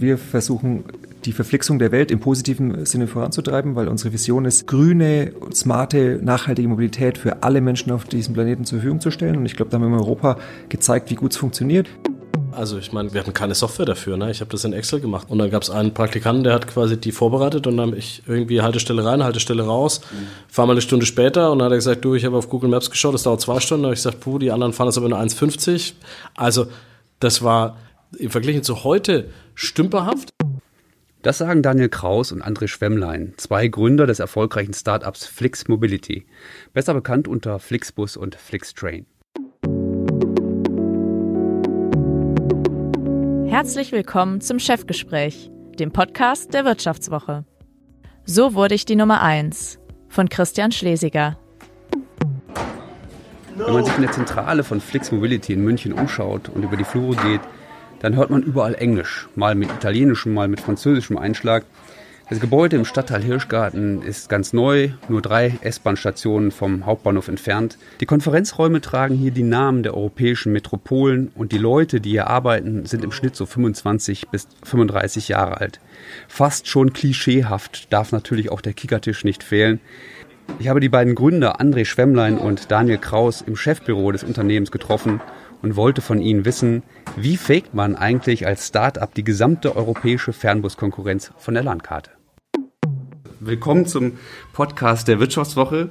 wir versuchen die Verflixung der Welt im positiven Sinne voranzutreiben, weil unsere Vision ist, grüne, smarte, nachhaltige Mobilität für alle Menschen auf diesem Planeten zur Verfügung zu stellen. Und ich glaube, da haben wir in Europa gezeigt, wie gut es funktioniert. Also ich meine, wir hatten keine Software dafür. Ne? Ich habe das in Excel gemacht. Und dann gab es einen Praktikanten, der hat quasi die vorbereitet und dann ich irgendwie Haltestelle rein, Haltestelle raus. Mhm. Fahr mal eine Stunde später und dann hat er gesagt, du, ich habe auf Google Maps geschaut, das dauert zwei Stunden. Da habe ich gesagt, puh, die anderen fahren das aber nur 1,50. Also das war im Vergleich zu heute stümperhaft. Das sagen Daniel Kraus und André Schwemmlein, zwei Gründer des erfolgreichen Startups Flix Mobility, besser bekannt unter Flixbus und Flixtrain. Herzlich willkommen zum Chefgespräch, dem Podcast der Wirtschaftswoche. So wurde ich die Nummer 1 von Christian Schlesiger. Wenn man sich in der Zentrale von Flix Mobility in München umschaut und über die Flure geht, dann hört man überall Englisch, mal mit italienischem, mal mit französischem Einschlag. Das Gebäude im Stadtteil Hirschgarten ist ganz neu, nur drei S-Bahn-Stationen vom Hauptbahnhof entfernt. Die Konferenzräume tragen hier die Namen der europäischen Metropolen und die Leute, die hier arbeiten, sind im Schnitt so 25 bis 35 Jahre alt. Fast schon klischeehaft darf natürlich auch der Kickertisch nicht fehlen. Ich habe die beiden Gründer André Schwemmlein und Daniel Kraus im Chefbüro des Unternehmens getroffen und wollte von ihnen wissen, wie fegt man eigentlich als Start-up die gesamte europäische Fernbuskonkurrenz von der Landkarte? Willkommen zum Podcast der Wirtschaftswoche.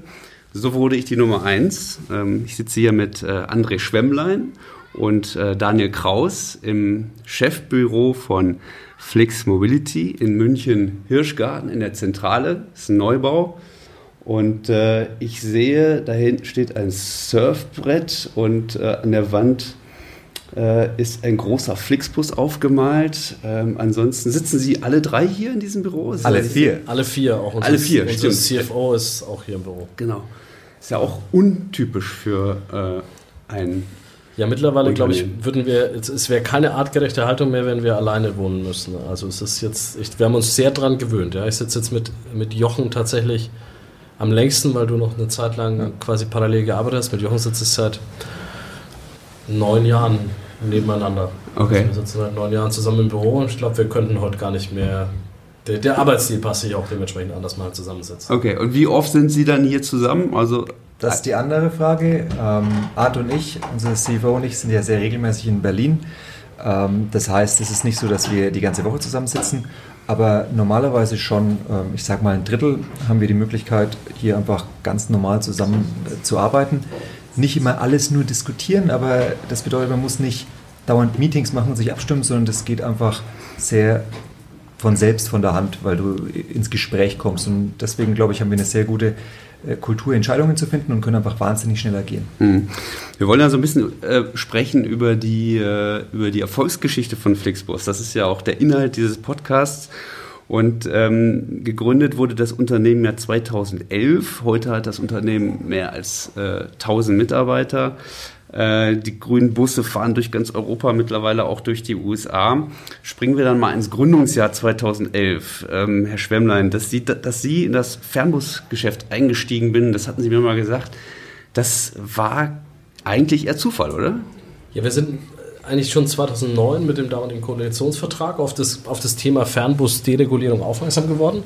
So wurde ich die Nummer eins. Ähm, ich sitze hier mit äh, André Schwemmlein und äh, Daniel Kraus im Chefbüro von Flix Mobility in München Hirschgarten in der Zentrale. Das ist ein Neubau. Und äh, ich sehe, da hinten steht ein Surfbrett und äh, an der Wand äh, ist ein großer Flixbus aufgemalt. Ähm, ansonsten sitzen Sie alle drei hier in diesem Büro? Alle vier. Alle vier. Auch unser, alle vier, unser stimmt. CFO ist auch hier im Büro. Genau. Ist ja auch untypisch für äh, ein ja, mittlerweile glaube ich, würden wir, es wäre keine artgerechte Haltung mehr, wenn wir alleine wohnen müssen. Also es ist jetzt, ich, wir haben uns sehr dran gewöhnt. Ja. Ich sitze jetzt mit, mit Jochen tatsächlich am längsten, weil du noch eine Zeit lang ja. quasi parallel gearbeitet hast. Mit Jochen sitzt es seit neun Jahren nebeneinander. Okay. Also wir sitzen seit neun Jahren zusammen im Büro und ich glaube, wir könnten heute gar nicht mehr. Der, der Arbeitsstil passt sich auch dementsprechend an, dass man halt zusammensitzt. Okay, und wie oft sind Sie dann hier zusammen? Also das ist die andere Frage. Ähm, Art und ich, unser CFO und ich, sind ja sehr regelmäßig in Berlin. Ähm, das heißt, es ist nicht so, dass wir die ganze Woche zusammensitzen, aber normalerweise schon, ähm, ich sag mal ein Drittel, haben wir die Möglichkeit, hier einfach ganz normal zusammen äh, zu arbeiten. Nicht immer alles nur diskutieren, aber das bedeutet, man muss nicht dauernd Meetings machen und sich abstimmen, sondern das geht einfach sehr von selbst von der Hand, weil du ins Gespräch kommst. Und deswegen, glaube ich, haben wir eine sehr gute Kultur, Entscheidungen zu finden und können einfach wahnsinnig schnell agieren. Mhm. Wir wollen ja so ein bisschen äh, sprechen über die, äh, über die Erfolgsgeschichte von Flixbus. Das ist ja auch der Inhalt dieses Podcasts. Und ähm, gegründet wurde das Unternehmen ja 2011. Heute hat das Unternehmen mehr als äh, 1000 Mitarbeiter. Äh, die grünen Busse fahren durch ganz Europa, mittlerweile auch durch die USA. Springen wir dann mal ins Gründungsjahr 2011. Ähm, Herr Schwemmlein, dass Sie, dass Sie in das Fernbusgeschäft eingestiegen bin, das hatten Sie mir mal gesagt, das war eigentlich eher Zufall, oder? Ja, wir sind eigentlich schon 2009 mit dem damaligen Koalitionsvertrag auf das, auf das Thema Fernbus-Deregulierung aufmerksam geworden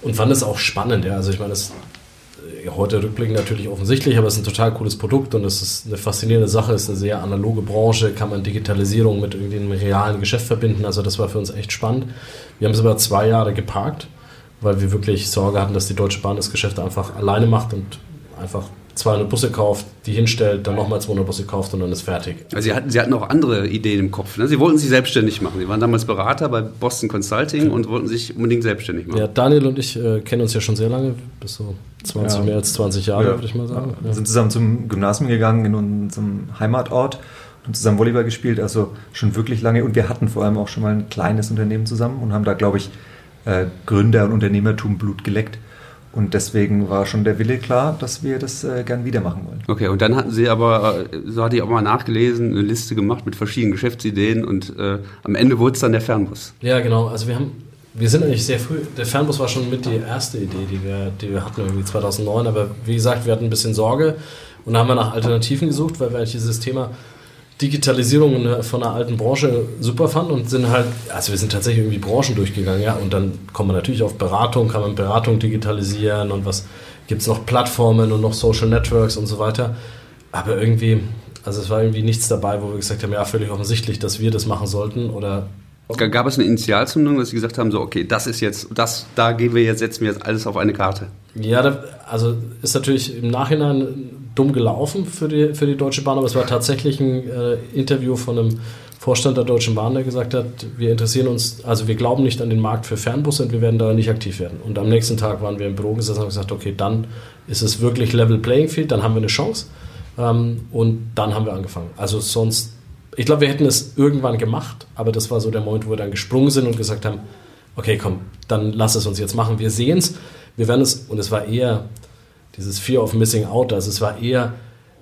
und fand es auch spannend. Ja. Also ich meine, das heute rückblickend natürlich offensichtlich, aber es ist ein total cooles Produkt und es ist eine faszinierende Sache, es ist eine sehr analoge Branche, kann man Digitalisierung mit irgendwie realen Geschäft verbinden. Also das war für uns echt spannend. Wir haben es aber zwei Jahre geparkt, weil wir wirklich Sorge hatten, dass die Deutsche Bahn das Geschäft einfach alleine macht und einfach 200 Busse kauft, die hinstellt, dann nochmal 200 Busse kauft und dann ist fertig. Also Sie hatten, Sie hatten auch andere Ideen im Kopf. Ne? Sie wollten sich selbstständig machen. Sie waren damals Berater bei Boston Consulting und wollten sich unbedingt selbstständig machen. Ja, Daniel und ich äh, kennen uns ja schon sehr lange, bis so 20, ja. mehr als 20 Jahre, ja. würde ich mal sagen. Ja. Wir sind zusammen zum Gymnasium gegangen in unserem Heimatort und zusammen Volleyball gespielt, also schon wirklich lange. Und wir hatten vor allem auch schon mal ein kleines Unternehmen zusammen und haben da, glaube ich, äh, Gründer- und Unternehmertum Blut geleckt. Und deswegen war schon der Wille klar, dass wir das äh, gern wieder machen wollen. Okay, und dann hatten Sie aber, äh, so hatte ich auch mal nachgelesen, eine Liste gemacht mit verschiedenen Geschäftsideen und äh, am Ende wurde es dann der Fernbus. Ja, genau. Also wir haben, wir sind eigentlich sehr früh, der Fernbus war schon mit die erste Idee, die wir, die wir hatten irgendwie 2009, aber wie gesagt, wir hatten ein bisschen Sorge und haben wir nach Alternativen gesucht, weil wir eigentlich dieses Thema Digitalisierung von einer alten Branche super fanden und sind halt, also wir sind tatsächlich irgendwie Branchen durchgegangen, ja, und dann kommt man natürlich auf Beratung, kann man Beratung digitalisieren und was gibt es noch Plattformen und noch Social Networks und so weiter. Aber irgendwie, also es war irgendwie nichts dabei, wo wir gesagt haben, ja, völlig offensichtlich, dass wir das machen sollten oder Gab es eine Initialzündung, dass Sie gesagt haben, so, okay, das ist jetzt, das, da gehen wir jetzt, setzen wir jetzt alles auf eine Karte? Ja, da, also ist natürlich im Nachhinein dumm gelaufen für die, für die Deutsche Bahn, aber es war tatsächlich ein äh, Interview von einem Vorstand der Deutschen Bahn, der gesagt hat, wir interessieren uns, also wir glauben nicht an den Markt für Fernbusse und wir werden da nicht aktiv werden. Und am nächsten Tag waren wir im Büro gesessen und haben gesagt, okay, dann ist es wirklich Level Playing Field, dann haben wir eine Chance. Ähm, und dann haben wir angefangen. Also sonst, ich glaube, wir hätten es irgendwann gemacht, aber das war so der Moment, wo wir dann gesprungen sind und gesagt haben, okay, komm, dann lass es uns jetzt machen. Wir sehen es, wir werden es, und es war eher dieses Fear of Missing Out, also es war eher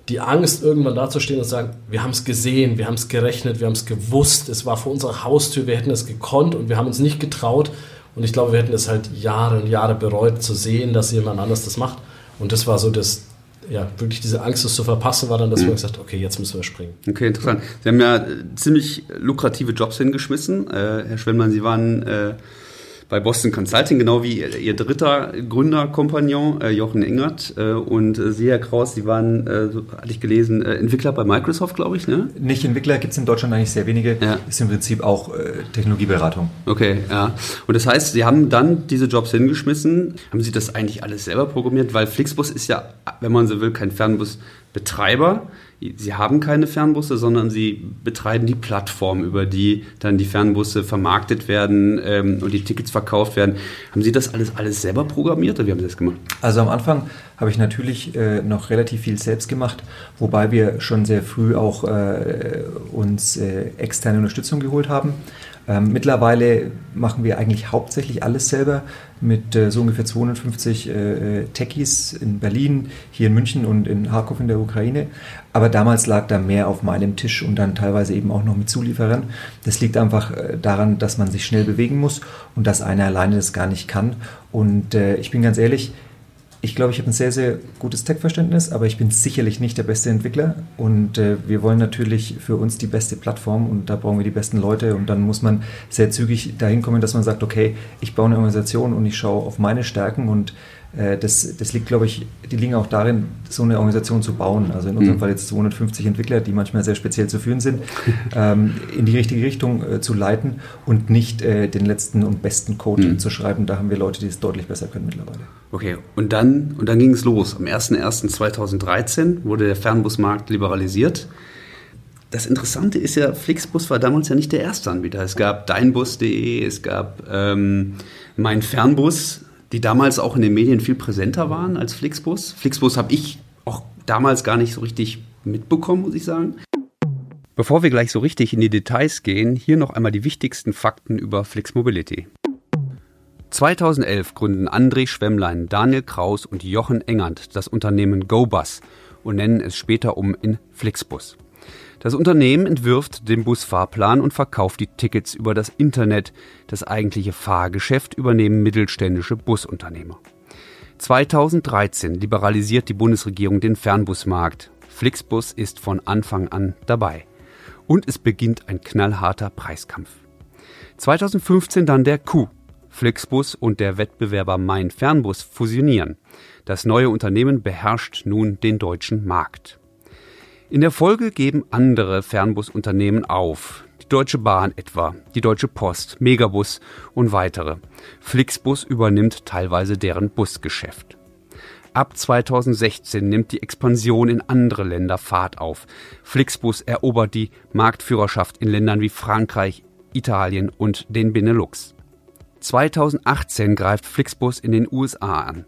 die Angst, irgendwann dazustehen und zu sagen, wir haben es gesehen, wir haben es gerechnet, wir haben es gewusst, es war vor unserer Haustür, wir hätten es gekonnt und wir haben uns nicht getraut. Und ich glaube, wir hätten es halt Jahre und Jahre bereut zu sehen, dass jemand anders das macht. Und das war so das, ja, wirklich diese Angst, es zu verpassen, war dann, dass mhm. wir gesagt okay, jetzt müssen wir springen. Okay, interessant. Sie haben ja ziemlich lukrative Jobs hingeschmissen. Äh, Herr Schwemmmann, Sie waren äh, bei Boston Consulting, genau wie ihr, dritter Gründerkompagnon, äh, Jochen Engert. Äh, und äh, Sie, Herr Kraus, Sie waren, äh, so hatte ich gelesen, äh, Entwickler bei Microsoft, glaube ich, ne? Nicht Entwickler, gibt es in Deutschland eigentlich sehr wenige. Ja. Ist im Prinzip auch Technologieberatung. Okay, ja. Und das heißt, Sie haben dann diese Jobs hingeschmissen. Haben Sie das eigentlich alles selber programmiert? Weil Flixbus ist ja, wenn man so will, kein Fernbusbetreiber. Sie haben keine Fernbusse, sondern sie betreiben die Plattform, über die dann die Fernbusse vermarktet werden ähm, und die Tickets verkauft werden. Haben Sie das alles, alles selber programmiert oder wie haben Sie das gemacht? Also am Anfang habe ich natürlich äh, noch relativ viel selbst gemacht, wobei wir schon sehr früh auch äh, uns äh, externe Unterstützung geholt haben. Ähm, mittlerweile machen wir eigentlich hauptsächlich alles selber mit äh, so ungefähr 250 äh, Techies in Berlin, hier in München und in Kharkov in der Ukraine. Aber damals lag da mehr auf meinem Tisch und dann teilweise eben auch noch mit Zulieferern. Das liegt einfach äh, daran, dass man sich schnell bewegen muss und dass einer alleine das gar nicht kann. Und äh, ich bin ganz ehrlich, ich glaube, ich habe ein sehr, sehr gutes Tech-Verständnis, aber ich bin sicherlich nicht der beste Entwickler. Und äh, wir wollen natürlich für uns die beste Plattform und da brauchen wir die besten Leute. Und dann muss man sehr zügig dahin kommen, dass man sagt, okay, ich baue eine Organisation und ich schaue auf meine Stärken und das, das liegt, glaube ich, die liegen auch darin, so eine Organisation zu bauen. Also in unserem mhm. Fall jetzt 250 Entwickler, die manchmal sehr speziell zu führen sind, ähm, in die richtige Richtung äh, zu leiten und nicht äh, den letzten und besten Code mhm. zu schreiben. Da haben wir Leute, die es deutlich besser können mittlerweile. Okay, und dann, und dann ging es los. Am 01.01.2013 wurde der Fernbusmarkt liberalisiert. Das Interessante ist ja, Flixbus war damals ja nicht der erste Anbieter. Es gab deinbus.de, es gab ähm, mein Fernbus, die damals auch in den Medien viel präsenter waren als Flixbus. Flixbus habe ich auch damals gar nicht so richtig mitbekommen, muss ich sagen. Bevor wir gleich so richtig in die Details gehen, hier noch einmal die wichtigsten Fakten über Flix Mobility. 2011 gründen André Schwemmlein, Daniel Kraus und Jochen Engert das Unternehmen GoBus und nennen es später um in Flixbus. Das Unternehmen entwirft den Busfahrplan und verkauft die Tickets über das Internet. Das eigentliche Fahrgeschäft übernehmen mittelständische Busunternehmer. 2013 liberalisiert die Bundesregierung den Fernbusmarkt. Flixbus ist von Anfang an dabei. Und es beginnt ein knallharter Preiskampf. 2015 dann der Coup. Flixbus und der Wettbewerber Mein Fernbus fusionieren. Das neue Unternehmen beherrscht nun den deutschen Markt. In der Folge geben andere Fernbusunternehmen auf. Die Deutsche Bahn etwa, die Deutsche Post, Megabus und weitere. Flixbus übernimmt teilweise deren Busgeschäft. Ab 2016 nimmt die Expansion in andere Länder Fahrt auf. Flixbus erobert die Marktführerschaft in Ländern wie Frankreich, Italien und den Benelux. 2018 greift Flixbus in den USA an.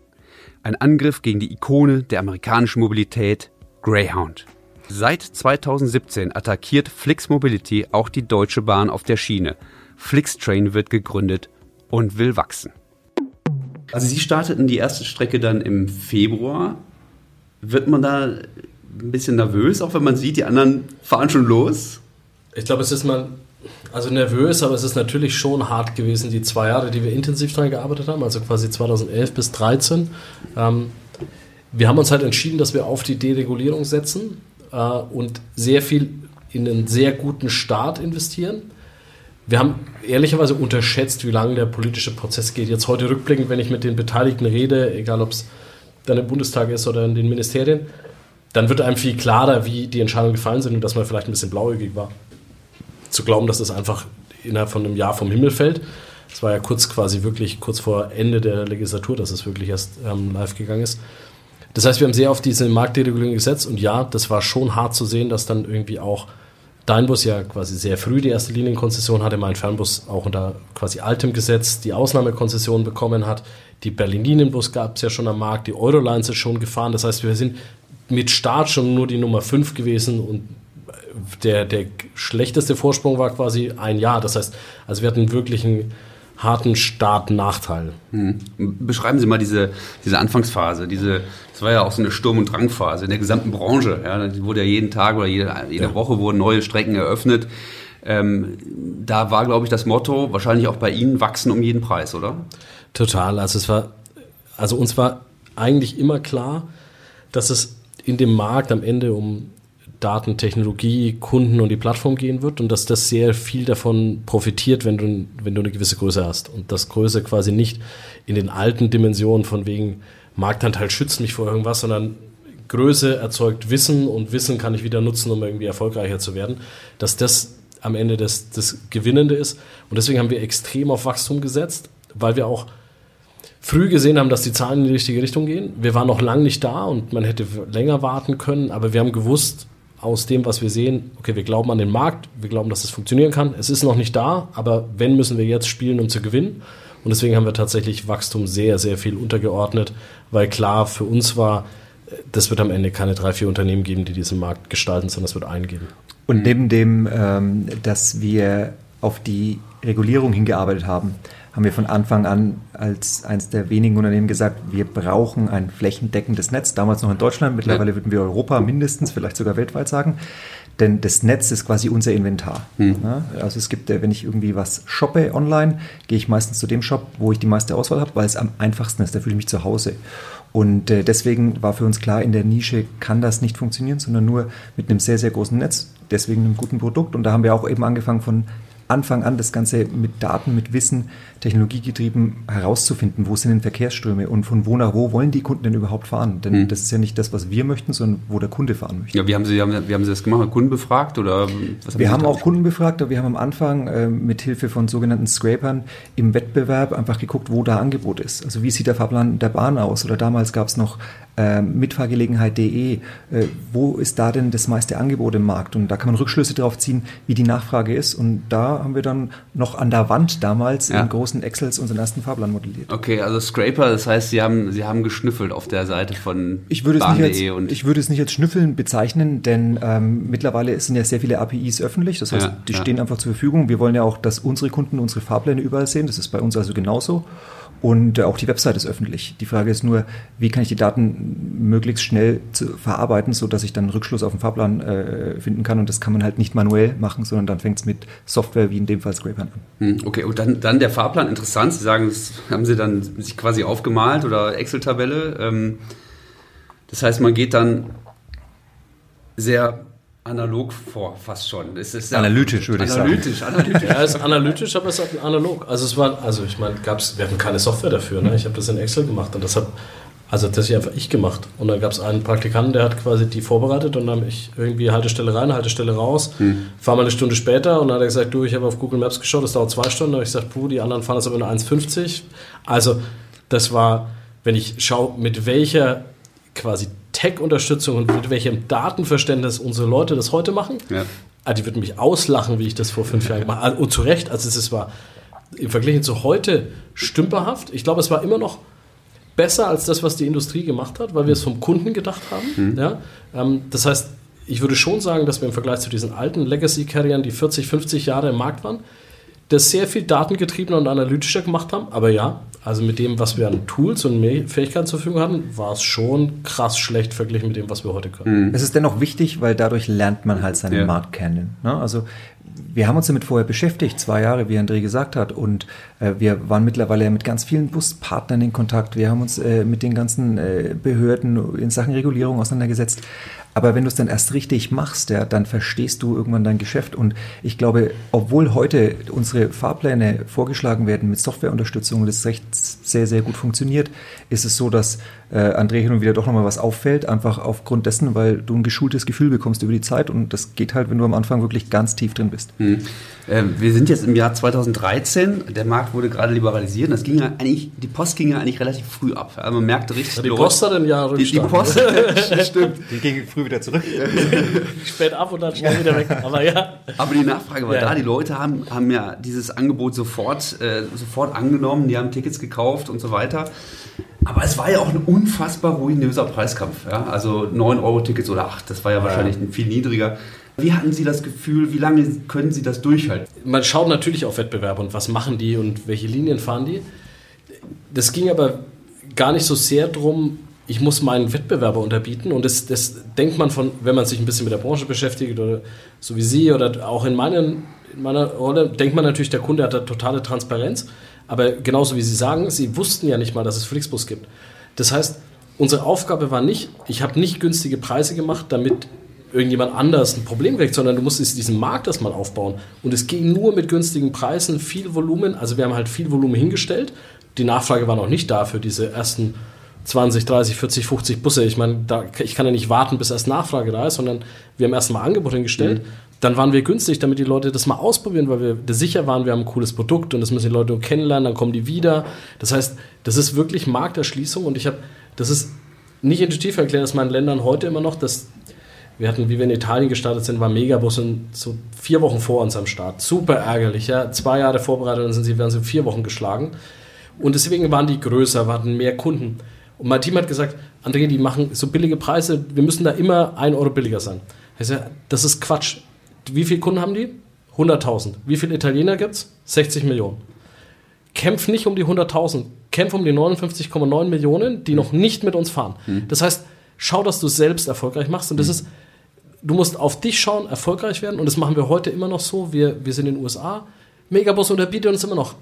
Ein Angriff gegen die Ikone der amerikanischen Mobilität, Greyhound. Seit 2017 attackiert Flix Mobility auch die Deutsche Bahn auf der Schiene. Flixtrain wird gegründet und will wachsen. Also Sie starteten die erste Strecke dann im Februar. Wird man da ein bisschen nervös, auch wenn man sieht, die anderen fahren schon los? Ich glaube, es ist mal also nervös, aber es ist natürlich schon hart gewesen, die zwei Jahre, die wir intensiv daran gearbeitet haben, also quasi 2011 bis 2013. Ähm, wir haben uns halt entschieden, dass wir auf die Deregulierung setzen äh, und sehr viel in einen sehr guten Start investieren. Wir haben ehrlicherweise unterschätzt, wie lange der politische Prozess geht. Jetzt heute rückblickend, wenn ich mit den Beteiligten rede, egal ob es dann im Bundestag ist oder in den Ministerien, dann wird einem viel klarer, wie die Entscheidungen gefallen sind und dass man vielleicht ein bisschen blauäugig war. Zu glauben, dass das einfach innerhalb von einem Jahr vom Himmel fällt. Es war ja kurz quasi wirklich kurz vor Ende der Legislatur, dass es wirklich erst ähm, live gegangen ist. Das heißt, wir haben sehr auf diese Marktderegulierung gesetzt und ja, das war schon hart zu sehen, dass dann irgendwie auch dein Bus ja quasi sehr früh die erste Linienkonzession hatte, mein Fernbus auch unter quasi altem Gesetz die Ausnahmekonzession bekommen hat. Die Berlin-Linienbus gab es ja schon am Markt, die Eurolines ist schon gefahren. Das heißt, wir sind mit Start schon nur die Nummer 5 gewesen und der, der schlechteste Vorsprung war quasi ein Jahr. Das heißt, also wir hatten wirklich einen harten Start-Nachteil. Hm. Beschreiben Sie mal diese, diese Anfangsphase, diese, das war ja auch so eine Sturm- und Drangphase in der gesamten Branche. Ja, die wurde ja jeden Tag oder jede, jede ja. Woche wurden neue Strecken eröffnet. Ähm, da war, glaube ich, das Motto, wahrscheinlich auch bei Ihnen, wachsen um jeden Preis, oder? Total. Also es war, also uns war eigentlich immer klar, dass es in dem Markt am Ende um Datentechnologie, Kunden und die Plattform gehen wird und dass das sehr viel davon profitiert, wenn du, wenn du eine gewisse Größe hast. Und das Größe quasi nicht in den alten Dimensionen von wegen Marktanteil schützt mich vor irgendwas, sondern Größe erzeugt Wissen und Wissen kann ich wieder nutzen, um irgendwie erfolgreicher zu werden, dass das am Ende das, das Gewinnende ist. Und deswegen haben wir extrem auf Wachstum gesetzt, weil wir auch früh gesehen haben, dass die Zahlen in die richtige Richtung gehen. Wir waren noch lange nicht da und man hätte länger warten können, aber wir haben gewusst, aus dem, was wir sehen, okay, wir glauben an den Markt, wir glauben, dass es funktionieren kann. Es ist noch nicht da, aber wenn, müssen wir jetzt spielen, um zu gewinnen. Und deswegen haben wir tatsächlich Wachstum sehr, sehr viel untergeordnet, weil klar für uns war, das wird am Ende keine drei, vier Unternehmen geben, die diesen Markt gestalten, sondern es wird einen geben. Und neben dem, ähm, dass wir auf die Regulierung hingearbeitet haben, haben wir von Anfang an als eines der wenigen Unternehmen gesagt, wir brauchen ein flächendeckendes Netz. Damals noch in Deutschland, mittlerweile ja. würden wir Europa mindestens, vielleicht sogar weltweit sagen. Denn das Netz ist quasi unser Inventar. Hm. Also es gibt, äh, wenn ich irgendwie was shoppe online, gehe ich meistens zu dem Shop, wo ich die meiste Auswahl habe, weil es am einfachsten ist. Da fühle ich mich zu Hause. Und äh, deswegen war für uns klar, in der Nische kann das nicht funktionieren, sondern nur mit einem sehr, sehr großen Netz, deswegen einem guten Produkt. Und da haben wir auch eben angefangen von Anfang an das Ganze mit Daten, mit Wissen, technologiegetrieben herauszufinden, wo sind denn Verkehrsströme und von wo nach wo wollen die Kunden denn überhaupt fahren? Denn mhm. das ist ja nicht das, was wir möchten, sondern wo der Kunde fahren möchte. Ja, wie haben Sie, wie haben Sie das gemacht? Kunden befragt oder was haben Wir haben auch Kunden befragt, aber wir haben am Anfang äh, mit Hilfe von sogenannten Scrapern im Wettbewerb einfach geguckt, wo da Angebot ist. Also wie sieht der Fahrplan der Bahn aus? Oder damals gab es noch äh, Mitfahrgelegenheit.de. Äh, wo ist da denn das meiste Angebot im Markt? Und da kann man Rückschlüsse darauf ziehen, wie die Nachfrage ist. Und da haben wir dann noch an der Wand damals ja. in großen Excels unseren ersten Fahrplan modelliert. Okay, also Scraper, das heißt, Sie haben, Sie haben geschnüffelt auf der Seite von ich würde, es nicht als, ich würde es nicht als Schnüffeln bezeichnen, denn ähm, mittlerweile sind ja sehr viele APIs öffentlich. Das heißt, ja, die ja. stehen einfach zur Verfügung. Wir wollen ja auch, dass unsere Kunden unsere Fahrpläne überall sehen. Das ist bei uns also genauso. Und äh, auch die Website ist öffentlich. Die Frage ist nur, wie kann ich die Daten möglichst schnell zu verarbeiten, so dass ich dann einen Rückschluss auf den Fahrplan äh, finden kann. Und das kann man halt nicht manuell machen, sondern dann fängt es mit Software wie in dem Fall Scrapern an. Hm, okay, und dann, dann der Fahrplan, interessant. Sie sagen, das haben Sie dann sich quasi aufgemalt oder Excel-Tabelle. Ähm, das heißt, man geht dann sehr analog vor, fast schon. Es ist analytisch, würde ich analytisch, sagen. Analytisch, Ja, es ist analytisch, aber es ist analog. Also es war, also ich meine, gab's, wir hatten keine Software dafür. Ne? Ich habe das in Excel gemacht und das habe also das habe einfach ich gemacht. Und dann gab es einen Praktikanten, der hat quasi die vorbereitet und dann habe ich irgendwie Haltestelle rein, Haltestelle raus. Hm. Fahr mal eine Stunde später und dann hat er gesagt, du, ich habe auf Google Maps geschaut, das dauert zwei Stunden. Und ich gesagt, puh, die anderen fahren das aber nur 1,50. Also das war, wenn ich schaue, mit welcher quasi Tech-Unterstützung und mit welchem Datenverständnis unsere Leute das heute machen. Ja. Ah, die würden mich auslachen, wie ich das vor fünf Jahren gemacht habe. Und zu Recht, also es war im Vergleich zu heute stümperhaft. Ich glaube, es war immer noch besser als das, was die Industrie gemacht hat, weil wir es vom Kunden gedacht haben. Mhm. Ja? Ähm, das heißt, ich würde schon sagen, dass wir im Vergleich zu diesen alten Legacy-Carriern, die 40, 50 Jahre im Markt waren, das sehr viel datengetriebener und analytischer gemacht haben. Aber ja, also mit dem, was wir an Tools und Fähigkeiten zur Verfügung hatten, war es schon krass schlecht verglichen mit dem, was wir heute können. Mhm. Es ist dennoch wichtig, weil dadurch lernt man halt seinen ja. Markt kennen. Ne? Also wir haben uns damit vorher beschäftigt, zwei Jahre, wie André gesagt hat, und äh, wir waren mittlerweile mit ganz vielen Buspartnern in Kontakt. Wir haben uns äh, mit den ganzen äh, Behörden in Sachen Regulierung auseinandergesetzt. Aber wenn du es dann erst richtig machst, ja, dann verstehst du irgendwann dein Geschäft. Und ich glaube, obwohl heute unsere Fahrpläne vorgeschlagen werden mit Softwareunterstützung und das recht sehr, sehr gut funktioniert, ist es so, dass äh, André hin und wieder doch nochmal was auffällt, einfach aufgrund dessen, weil du ein geschultes Gefühl bekommst über die Zeit. Und das geht halt, wenn du am Anfang wirklich ganz tief drin bist. Hm. Äh, wir sind jetzt im Jahr 2013, der Markt wurde gerade liberalisiert. Das ging ja eigentlich, die Post ging ja eigentlich relativ früh ab. Also man merkte richtig. Ja, die Post hat ein Jahr die, die Post, stimmt. Die ging früh wieder zurück. Spät ab und dann schnell wieder weg. Aber ja. Aber die Nachfrage war Ja. da. Die Leute haben, haben ja dieses Angebot sofort, äh, sofort angenommen. Die haben Tickets gekauft und so weiter. Aber es war ja auch ein unfassbar ruinöser Preiskampf. Ja? Also 9-Euro-Tickets oder 8, das war ja wahrscheinlich ein viel niedriger. Wie hatten Sie das Gefühl, wie lange können Sie das durchhalten? Man schaut natürlich auf Wettbewerbe und was machen die und welche Linien fahren die. Das ging aber gar nicht so sehr drum, ich muss meinen Wettbewerber unterbieten. Und das, das denkt man von, wenn man sich ein bisschen mit der Branche beschäftigt oder so wie Sie oder auch in, meinen, in meiner Rolle, denkt man natürlich, der Kunde hat da totale Transparenz. Aber genauso wie Sie sagen, Sie wussten ja nicht mal, dass es Flixbus gibt. Das heißt, unsere Aufgabe war nicht, ich habe nicht günstige Preise gemacht, damit irgendjemand anders ein Problem kriegt, sondern du musstest diesen Markt erstmal aufbauen. Und es ging nur mit günstigen Preisen, viel Volumen. Also wir haben halt viel Volumen hingestellt. Die Nachfrage war noch nicht da für diese ersten 20, 30, 40, 50 Busse. Ich meine, da, ich kann ja nicht warten, bis erst Nachfrage da ist, sondern wir haben erstmal Angebot hingestellt. Dann waren wir günstig, damit die Leute das mal ausprobieren, weil wir sicher waren, wir haben ein cooles Produkt und das müssen die Leute kennenlernen, dann kommen die wieder. Das heißt, das ist wirklich Markterschließung und ich habe, das ist nicht intuitiv erklärt, dass man in Ländern heute immer noch, dass wir hatten, wie wir in Italien gestartet sind, war Megabus in so vier Wochen vor uns am Start. Super ärgerlich, ja. Zwei Jahre vorbereitet, dann sind sie, werden sie vier Wochen geschlagen. Und deswegen waren die größer, wir hatten mehr Kunden. Und mein Team hat gesagt, André, die machen so billige Preise, wir müssen da immer ein Euro billiger sein. Ich sage, das ist Quatsch. Wie viele Kunden haben die? 100.000. Wie viele Italiener gibt es? 60 Millionen. Kämpf nicht um die 100.000, kämpf um die 59,9 Millionen, die noch nicht mit uns fahren. Das heißt, schau, dass du selbst erfolgreich machst. Und das ist, du musst auf dich schauen, erfolgreich werden. Und das machen wir heute immer noch so. Wir, wir sind in den USA. Megabus unterbietet uns immer noch.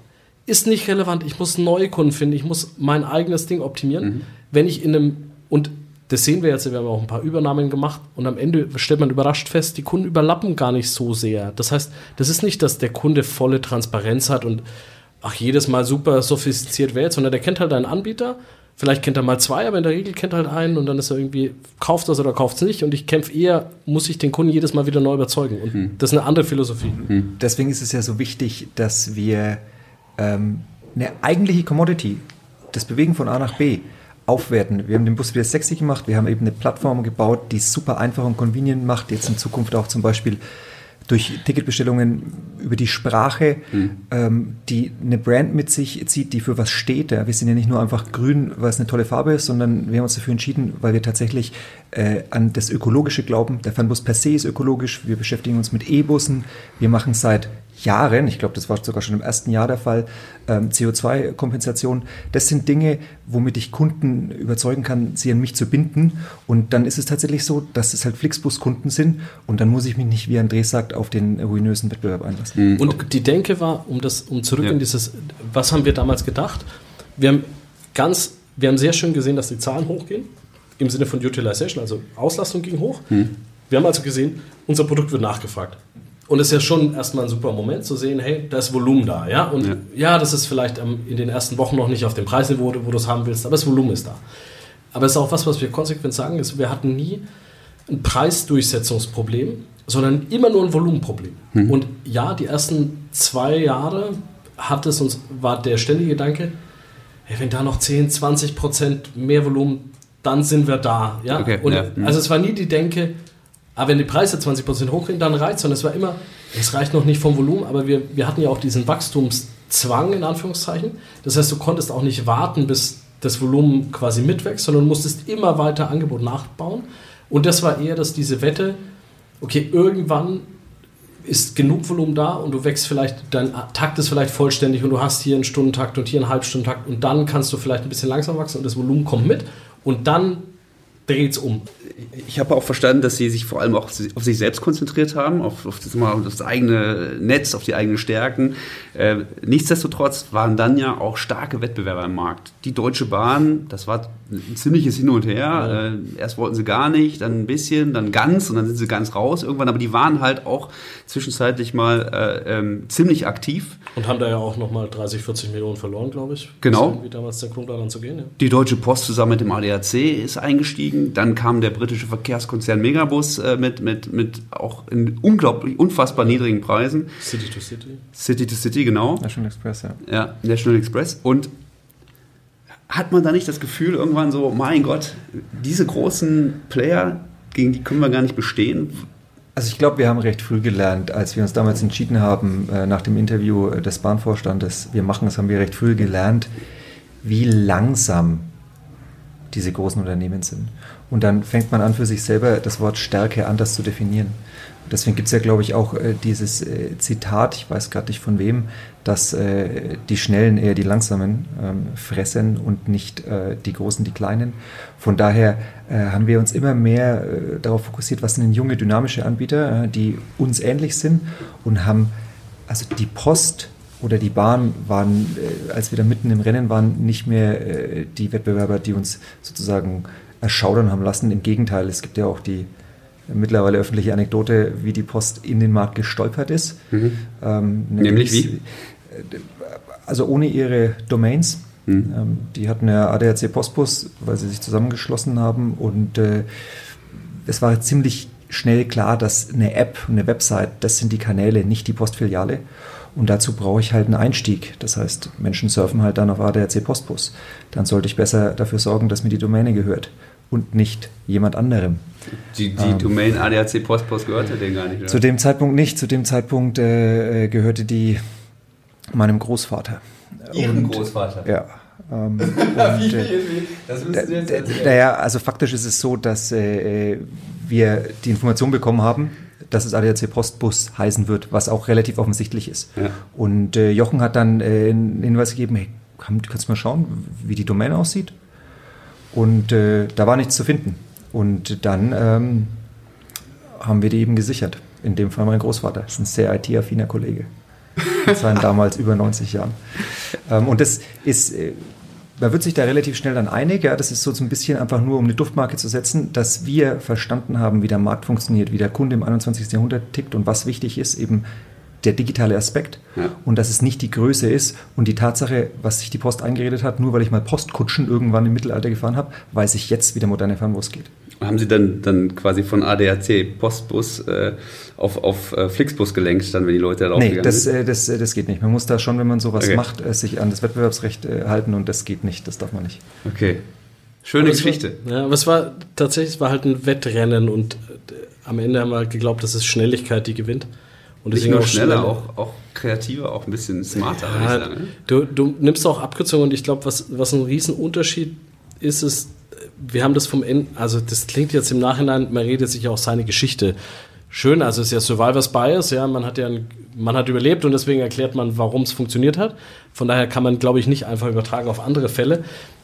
Ist nicht relevant. Ich muss neue Kunden finden. Ich muss mein eigenes Ding optimieren. Wenn ich in einem, und das sehen wir jetzt, wir haben auch ein paar Übernahmen gemacht und am Ende stellt man überrascht fest, die Kunden überlappen gar nicht so sehr. Das heißt, das ist nicht, dass der Kunde volle Transparenz hat und ach, jedes Mal super sophistiziert wählt, sondern der kennt halt einen Anbieter. Vielleicht kennt er mal zwei, aber in der Regel kennt er halt einen und dann ist er irgendwie, kauft das oder kauft es nicht. Und ich kämpfe eher, muss ich den Kunden jedes Mal wieder neu überzeugen. Und das ist eine andere Philosophie. Deswegen ist es ja so wichtig, dass wir ähm, eine eigentliche Commodity, das Bewegen von A nach B, aufwerten. Wir haben den Bus wieder sexy gemacht, wir haben eben eine Plattform gebaut, die es super einfach und convenient macht, jetzt in Zukunft auch zum Beispiel durch Ticketbestellungen über die Sprache, ähm, die eine Brand mit sich zieht, die für was steht. Ja. Wir sind ja nicht nur einfach grün, weil es eine tolle Farbe ist, sondern wir haben uns dafür entschieden, weil wir tatsächlich äh, an das Ökologische glauben. Der Fernbus per se ist ökologisch. Wir beschäftigen uns mit E-Bussen. Wir machen seit Jahren, ich glaube, das war sogar schon im ersten Jahr der Fall, ähm, CO2-Kompensation. Das sind Dinge, womit ich Kunden überzeugen kann, sie an mich zu binden. Und dann ist es tatsächlich so, dass es halt Flixbus-Kunden sind. Und dann muss ich mich nicht, wie André sagt, auf den ruinösen Wettbewerb einlassen. Und die Denke war, um das, um zurück Ja. in dieses, was haben wir damals gedacht? Wir haben ganz, wir haben sehr schön gesehen, dass die Zahlen hochgehen, im Sinne von Utilization, also Auslastung ging hoch. Wir haben also gesehen, unser Produkt wird nachgefragt. Und es ist ja schon erstmal ein super Moment zu sehen, hey, da ist Volumen da, ja. Und ja, Ja. das ist vielleicht in den ersten Wochen noch nicht auf dem Preisniveau, wo du es haben willst, aber das Volumen ist da. Aber es ist auch was, was wir konsequent sagen, ist, wir hatten nie ein Preisdurchsetzungsproblem, sondern immer nur ein Volumenproblem. Und ja, die ersten zwei Jahre hat es uns, war der ständige Gedanke, hey, wenn da noch 10, 20 Prozent mehr Volumen, dann sind wir da. Ja? Okay, Und, ja, mhm. Also es war nie die Denke, aber wenn die Preise 20 Prozent hochgehen, dann reicht sondern es war immer, es reicht noch nicht vom Volumen, aber wir, wir hatten ja auch diesen Wachstumszwang in Anführungszeichen. Das heißt, du konntest auch nicht warten, bis das Volumen quasi mitwächst, sondern musstest immer weiter Angebot nachbauen. Und das war eher, dass diese Wette, okay, irgendwann ist genug Volumen da und du wächst vielleicht, dein Takt ist vielleicht vollständig und du hast hier einen Stundentakt und hier einen Halbstundentakt und dann kannst du vielleicht ein bisschen langsam wachsen und das Volumen kommt mit und dann dreht's um. Ich habe auch verstanden, dass sie sich vor allem auch auf sich selbst konzentriert haben, auf, auf, das, auf das, eigene Netz, auf die eigenen Stärken. Äh, nichtsdestotrotz waren dann ja auch starke Wettbewerber im Markt. Die Deutsche Bahn, das war ein ziemliches Hin und Her. Äh, erst wollten sie gar nicht, dann ein bisschen, dann ganz und dann sind sie ganz raus irgendwann. Aber die waren halt auch zwischenzeitlich mal äh, ähm, ziemlich aktiv. Und haben da ja auch nochmal 30, 40 Millionen verloren, glaube ich. Genau. Wie damals der Grund daran zu gehen. Ja. Die Deutsche Post zusammen mit dem ADAC ist eingestiegen. Dann kam der britische Verkehrskonzern Megabus äh, mit, mit, mit auch in unglaublich, unfassbar niedrigen Preisen. City to City. City to City, genau. National Express, ja. Ja, National Express. Und hat man da nicht das Gefühl irgendwann so, mein Gott, diese großen Player, gegen die können wir gar nicht bestehen? Also ich glaube, wir haben recht früh gelernt, als wir uns damals entschieden haben, äh, nach dem Interview des Bahnvorstandes, wir machen das, haben wir recht früh gelernt, wie langsam diese großen Unternehmen sind. Und dann fängt man an, für sich selber das Wort Stärke anders zu definieren. Deswegen gibt es ja, glaube ich, auch äh, dieses äh, Zitat, ich weiß gerade nicht von wem, dass äh, die Schnellen eher die Langsamen ähm, fressen und nicht äh, die Großen die Kleinen. Von daher äh, haben wir uns immer mehr äh, darauf fokussiert, was sind junge, dynamische Anbieter, die uns ähnlich sind und haben, also die Post oder die Bahn waren, als wir da mitten im Rennen waren, nicht mehr die Wettbewerber, die uns sozusagen erschaudern haben lassen. Im Gegenteil, es gibt ja auch die mittlerweile öffentliche Anekdote, wie die Post in den Markt gestolpert ist. Mhm. Ähm, nämlich, nämlich wie? Also ohne ihre Domains. Mhm. Ähm, die hatten ja ADAC Postbus, weil sie sich zusammengeschlossen haben und äh, es war ziemlich schnell klar, dass eine App, eine Website, das sind die Kanäle, nicht die Postfiliale. Und dazu brauche ich halt einen Einstieg. Das heißt, Menschen surfen halt dann auf ADAC Postbus. Dann sollte ich besser dafür sorgen, dass mir die Domäne gehört und nicht jemand anderem. Die, die ähm, Domain ADAC Postpost gehörte denen gar nicht? Oder? Zu dem Zeitpunkt nicht. Zu dem Zeitpunkt äh, gehörte die meinem Großvater. Ihrem Großvater? Ja. Ähm, und, äh? Das müssen Sie jetzt erzählen. Naja, also faktisch ist es so, dass äh, wir die Information bekommen haben, dass es ADAC Postbus heißen wird, was auch relativ offensichtlich ist. Ja. Und äh, Jochen hat dann äh, einen Hinweis gegeben, hey, kannst du mal schauen, wie die Domain aussieht? Und äh, da war nichts zu finden. Und dann ähm, haben wir die eben gesichert. In dem Fall mein Großvater. Das ist ein sehr IT-affiner Kollege. Mit seinen damals über 90 Jahren. Ähm, und das ist, äh, man wird sich da relativ schnell dann einig. Ja, das ist so ein bisschen einfach nur, um eine Duftmarke zu setzen, dass wir verstanden haben, wie der Markt funktioniert, wie der Kunde im 21. Jahrhundert tickt und was wichtig ist, eben der digitale Aspekt ja. und dass es nicht die Größe ist und die Tatsache, was sich die Post eingeredet hat, nur weil ich mal Postkutschen irgendwann im Mittelalter gefahren habe, weiß ich jetzt, wie der moderne Fernbus geht. Haben Sie dann, dann quasi von ADAC Postbus äh, auf, auf äh, Flixbus gelenkt, dann, wenn die Leute da Nee, das, äh, das, äh, das geht nicht. Man muss da schon, wenn man sowas okay. macht, äh, sich an das Wettbewerbsrecht äh, halten und das geht nicht, das darf man nicht. Okay. Schöne Geschichte. War, ja, aber es war tatsächlich, es war halt ein Wettrennen und am Ende haben wir halt geglaubt, dass es Schnelligkeit, die gewinnt. Und deswegen nur schneller, schneller, auch, auch kreativer, auch ein bisschen smarter. Ja, sagen, ne? du, du nimmst auch Abkürzungen und ich glaube, was, was ein Riesenunterschied ist, ist, wir haben das vom Ende, also das klingt jetzt im Nachhinein, man redet sich ja auch seine Geschichte schön, also es ist ja Survivors Bias, ja, man hat ja ein, man hat überlebt und deswegen erklärt man, warum es funktioniert hat. Von daher kann man, glaube ich, nicht einfach übertragen auf andere Fälle.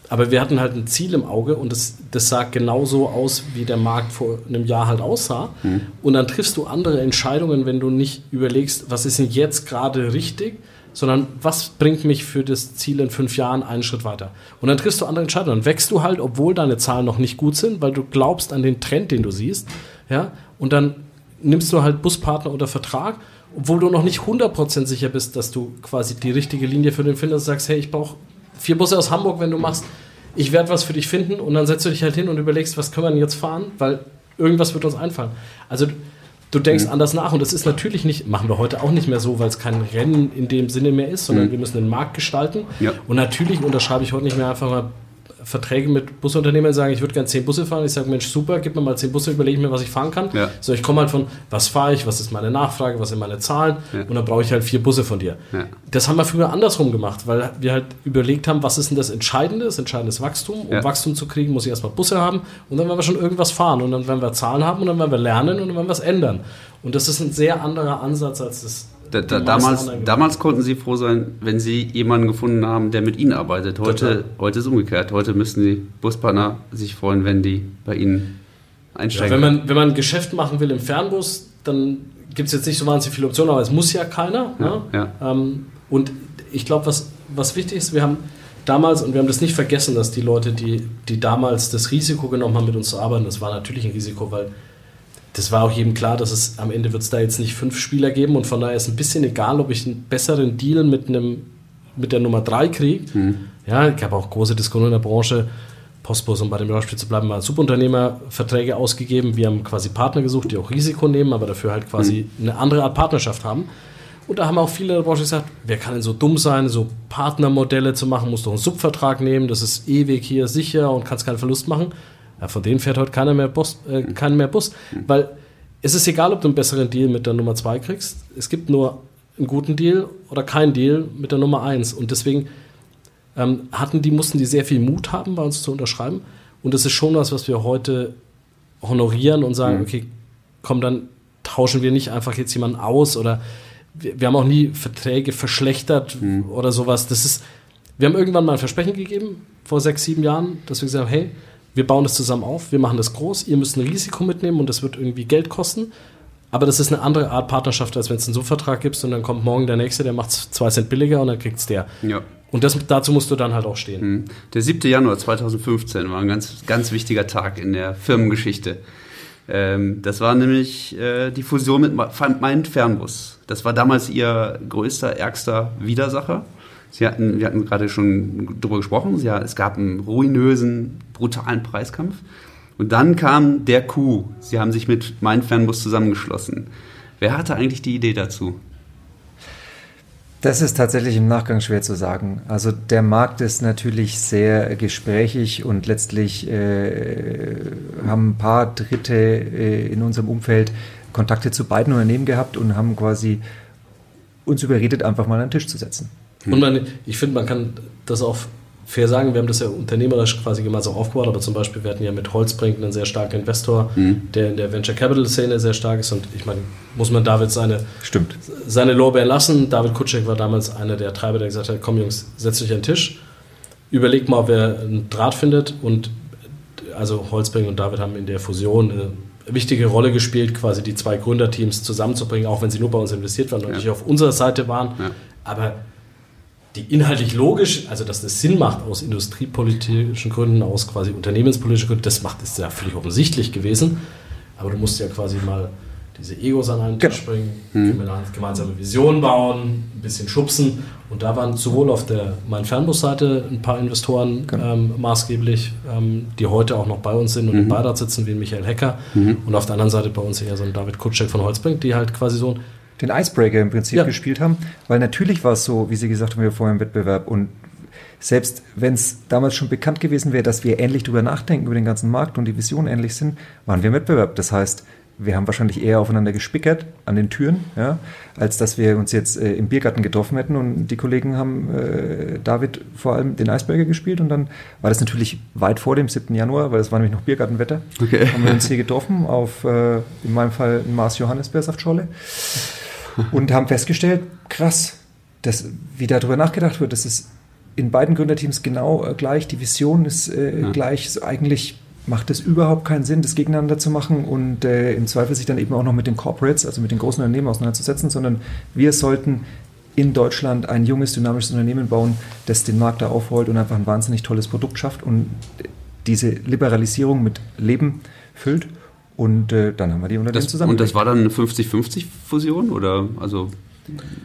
Aber wir hatten halt ein Ziel im Auge und das, das sah genauso aus, wie der Markt vor einem Jahr halt aussah. Mhm. Und dann triffst du andere Entscheidungen, wenn du nicht überlegst, was ist denn jetzt gerade richtig, sondern was bringt mich für das Ziel in fünf Jahren einen Schritt weiter. Und dann triffst du andere Entscheidungen. Dann wächst du halt, obwohl deine Zahlen noch nicht gut sind, weil du glaubst an den Trend, den du siehst. Ja? Und dann nimmst du halt Buspartner unter Vertrag, obwohl du noch nicht 100% sicher bist, dass du quasi die richtige Linie für den findest und sagst, hey, ich brauche vier Busse aus Hamburg, wenn du machst, ich werde was für dich finden und dann setzt du dich halt hin und überlegst, was können wir denn jetzt fahren, weil irgendwas wird uns einfallen. Also du denkst mhm. anders nach und das ist natürlich nicht, machen wir heute auch nicht mehr so, weil es kein Rennen in dem Sinne mehr ist, sondern mhm. wir müssen den Markt gestalten. Ja. Und natürlich unterschreibe ich heute nicht mehr einfach mal Verträge mit Busunternehmern sagen, ich würde gerne zehn Busse fahren. Ich sage, Mensch, super, gib mir mal zehn Busse, überlege mir, was ich fahren kann. Ja. So, ich komme halt von, was fahre ich, was ist meine Nachfrage, was sind meine Zahlen ja. und dann brauche ich halt vier Busse von dir. Ja. Das haben wir früher andersrum gemacht, weil wir halt überlegt haben, was ist denn das Entscheidende? Das Entscheidende ist Wachstum. Um Wachstum zu kriegen, muss ich erstmal Busse haben und dann werden wir schon irgendwas fahren und dann werden wir Zahlen haben und dann werden wir lernen und dann werden wir es ändern. Und das ist ein sehr anderer Ansatz als das Da, da, damals, damals konnten Sie froh sein, wenn Sie jemanden gefunden haben, der mit Ihnen arbeitet. Heute, heute ist es umgekehrt. Heute müssen die Buspartner sich freuen, wenn die bei Ihnen einsteigen. Ja, wenn, man, wenn man ein Geschäft machen will im Fernbus, dann gibt es jetzt nicht so wahnsinnig viele Optionen, aber es muss ja keiner. Ja, ne? ja. Ähm, und ich glaube, was, was wichtig ist, wir haben damals, und wir haben das nicht vergessen, dass die Leute, die, die damals das Risiko genommen haben, mit uns zu arbeiten, das war natürlich ein Risiko, weil das war auch jedem klar, dass es am Ende wird es da jetzt nicht fünf Spieler geben und von daher ist ein bisschen egal, ob ich einen besseren Deal mit einem mit der Nummer drei kriege. Mhm. Ja, ich habe auch große Diskussionen in der Branche. Postbus, um bei dem Beispiel zu bleiben, mal Subunternehmerverträge ausgegeben. Wir haben quasi Partner gesucht, die auch Risiko nehmen, aber dafür halt quasi eine andere Art Partnerschaft haben. Und da haben auch viele in der Branche gesagt, wer kann denn so dumm sein, so Partnermodelle zu machen, muss doch einen Subvertrag nehmen, das ist ewig hier sicher und kannst keinen Verlust machen. Ja, von denen fährt heute keiner mehr Bus, äh, keiner mehr Bus. Weil es ist egal, ob du einen besseren Deal mit der Nummer 2 kriegst. Es gibt nur einen guten Deal oder keinen Deal mit der Nummer 1. Und deswegen ähm, hatten die, mussten die sehr viel Mut haben, bei uns zu unterschreiben. Und das ist schon was, was wir heute honorieren und sagen, Mhm. okay, komm, dann tauschen wir nicht einfach jetzt jemanden aus oder wir, wir haben auch nie Verträge verschlechtert oder sowas. Das ist, wir haben irgendwann mal ein Versprechen gegeben, vor sechs, sieben Jahren, dass wir gesagt haben, hey, wir bauen das zusammen auf, wir machen das groß, ihr müsst ein Risiko mitnehmen und das wird irgendwie Geld kosten. Aber das ist eine andere Art Partnerschaft, als wenn es einen Subvertrag gibt und dann kommt morgen der nächste, der macht zwei Cent billiger und dann kriegt es der. Ja. Und das, dazu musst du dann halt auch stehen. Mhm. Der 7. Januar 2015 war ein ganz, ganz wichtiger Tag in der Firmengeschichte. Ähm, das war nämlich äh, die Fusion mit Mind Fernbus. Das war damals ihr größter, ärgster Widersacher. Sie hatten, wir hatten gerade schon darüber gesprochen, ja, es gab einen ruinösen, brutalen Preiskampf. Und dann kam der Coup. Sie haben sich mit Mind Fernbus zusammengeschlossen. Wer hatte eigentlich die Idee dazu? Das ist tatsächlich im Nachgang schwer zu sagen. Also der Markt ist natürlich sehr gesprächig und letztlich äh, haben ein paar Dritte äh, in unserem Umfeld Kontakte zu beiden Unternehmen gehabt und haben quasi uns überredet, einfach mal an den Tisch zu setzen. Und man, ich finde, man kann das auch fair sagen, wir haben das ja unternehmerisch quasi gemeinsam aufgebaut, aber zum Beispiel, wir hatten ja mit Holzbrink einen sehr starken Investor, der in der Venture Capital Szene sehr stark ist und ich meine, muss man David seine, Stimmt. seine Lorbeeren lassen. David Kutschek war damals einer der Treiber, der gesagt hat, komm Jungs, setzt euch an den Tisch, überlegt mal, ob er einen Draht findet und also Holzbrink und David haben in der Fusion eine wichtige Rolle gespielt, quasi die zwei Gründerteams zusammenzubringen, auch wenn sie nur bei uns investiert waren und Ja. nicht auf unserer Seite waren. Ja. Aber die inhaltlich logisch, also dass das Sinn macht aus industriepolitischen Gründen, aus quasi unternehmenspolitischen Gründen, das macht ist ja völlig offensichtlich gewesen. Aber du musst ja quasi mal diese Egos an einen Tisch bringen, gemeinsame Vision bauen, ein bisschen schubsen. Und da waren sowohl auf der mein Fernbus-Seite ein paar Investoren Genau. ähm, maßgeblich, ähm, die heute auch noch bei uns sind und im Beirat sitzen, wie Michael Hecker. Und auf der anderen Seite bei uns eher so ein David Kutschek von Holzbrink, die halt quasi so ein den Icebreaker im Prinzip Ja. gespielt haben, weil natürlich war es so, wie Sie gesagt haben, wir vorher im Wettbewerb und selbst wenn es damals schon bekannt gewesen wäre, dass wir ähnlich drüber nachdenken über den ganzen Markt und die Visionen ähnlich sind, waren wir im Wettbewerb. Das heißt, wir haben wahrscheinlich eher aufeinander gespickert an den Türen, ja, als dass wir uns jetzt äh, im Biergarten getroffen hätten und die Kollegen haben äh, David vor allem den Eisberger gespielt und dann war das natürlich weit vor dem 7. Januar, weil es war nämlich noch Biergartenwetter. Okay. Haben wir uns hier getroffen auf, äh, in meinem Fall, ein Maß Johannisbeersaftschorle und haben festgestellt, krass, dass, wie darüber nachgedacht wird, das ist in beiden Gründerteams genau äh, gleich, die Vision ist äh, Ja. gleich, so eigentlich macht es überhaupt keinen Sinn, das gegeneinander zu machen und äh, im Zweifel sich dann eben auch noch mit den Corporates, also mit den großen Unternehmen auseinanderzusetzen, sondern wir sollten in Deutschland ein junges, dynamisches Unternehmen bauen, das den Markt da aufrollt und einfach ein wahnsinnig tolles Produkt schafft und diese Liberalisierung mit Leben füllt. Und äh, dann haben wir die Unternehmen Das, zusammen. und das war dann eine 50-50-Fusion oder also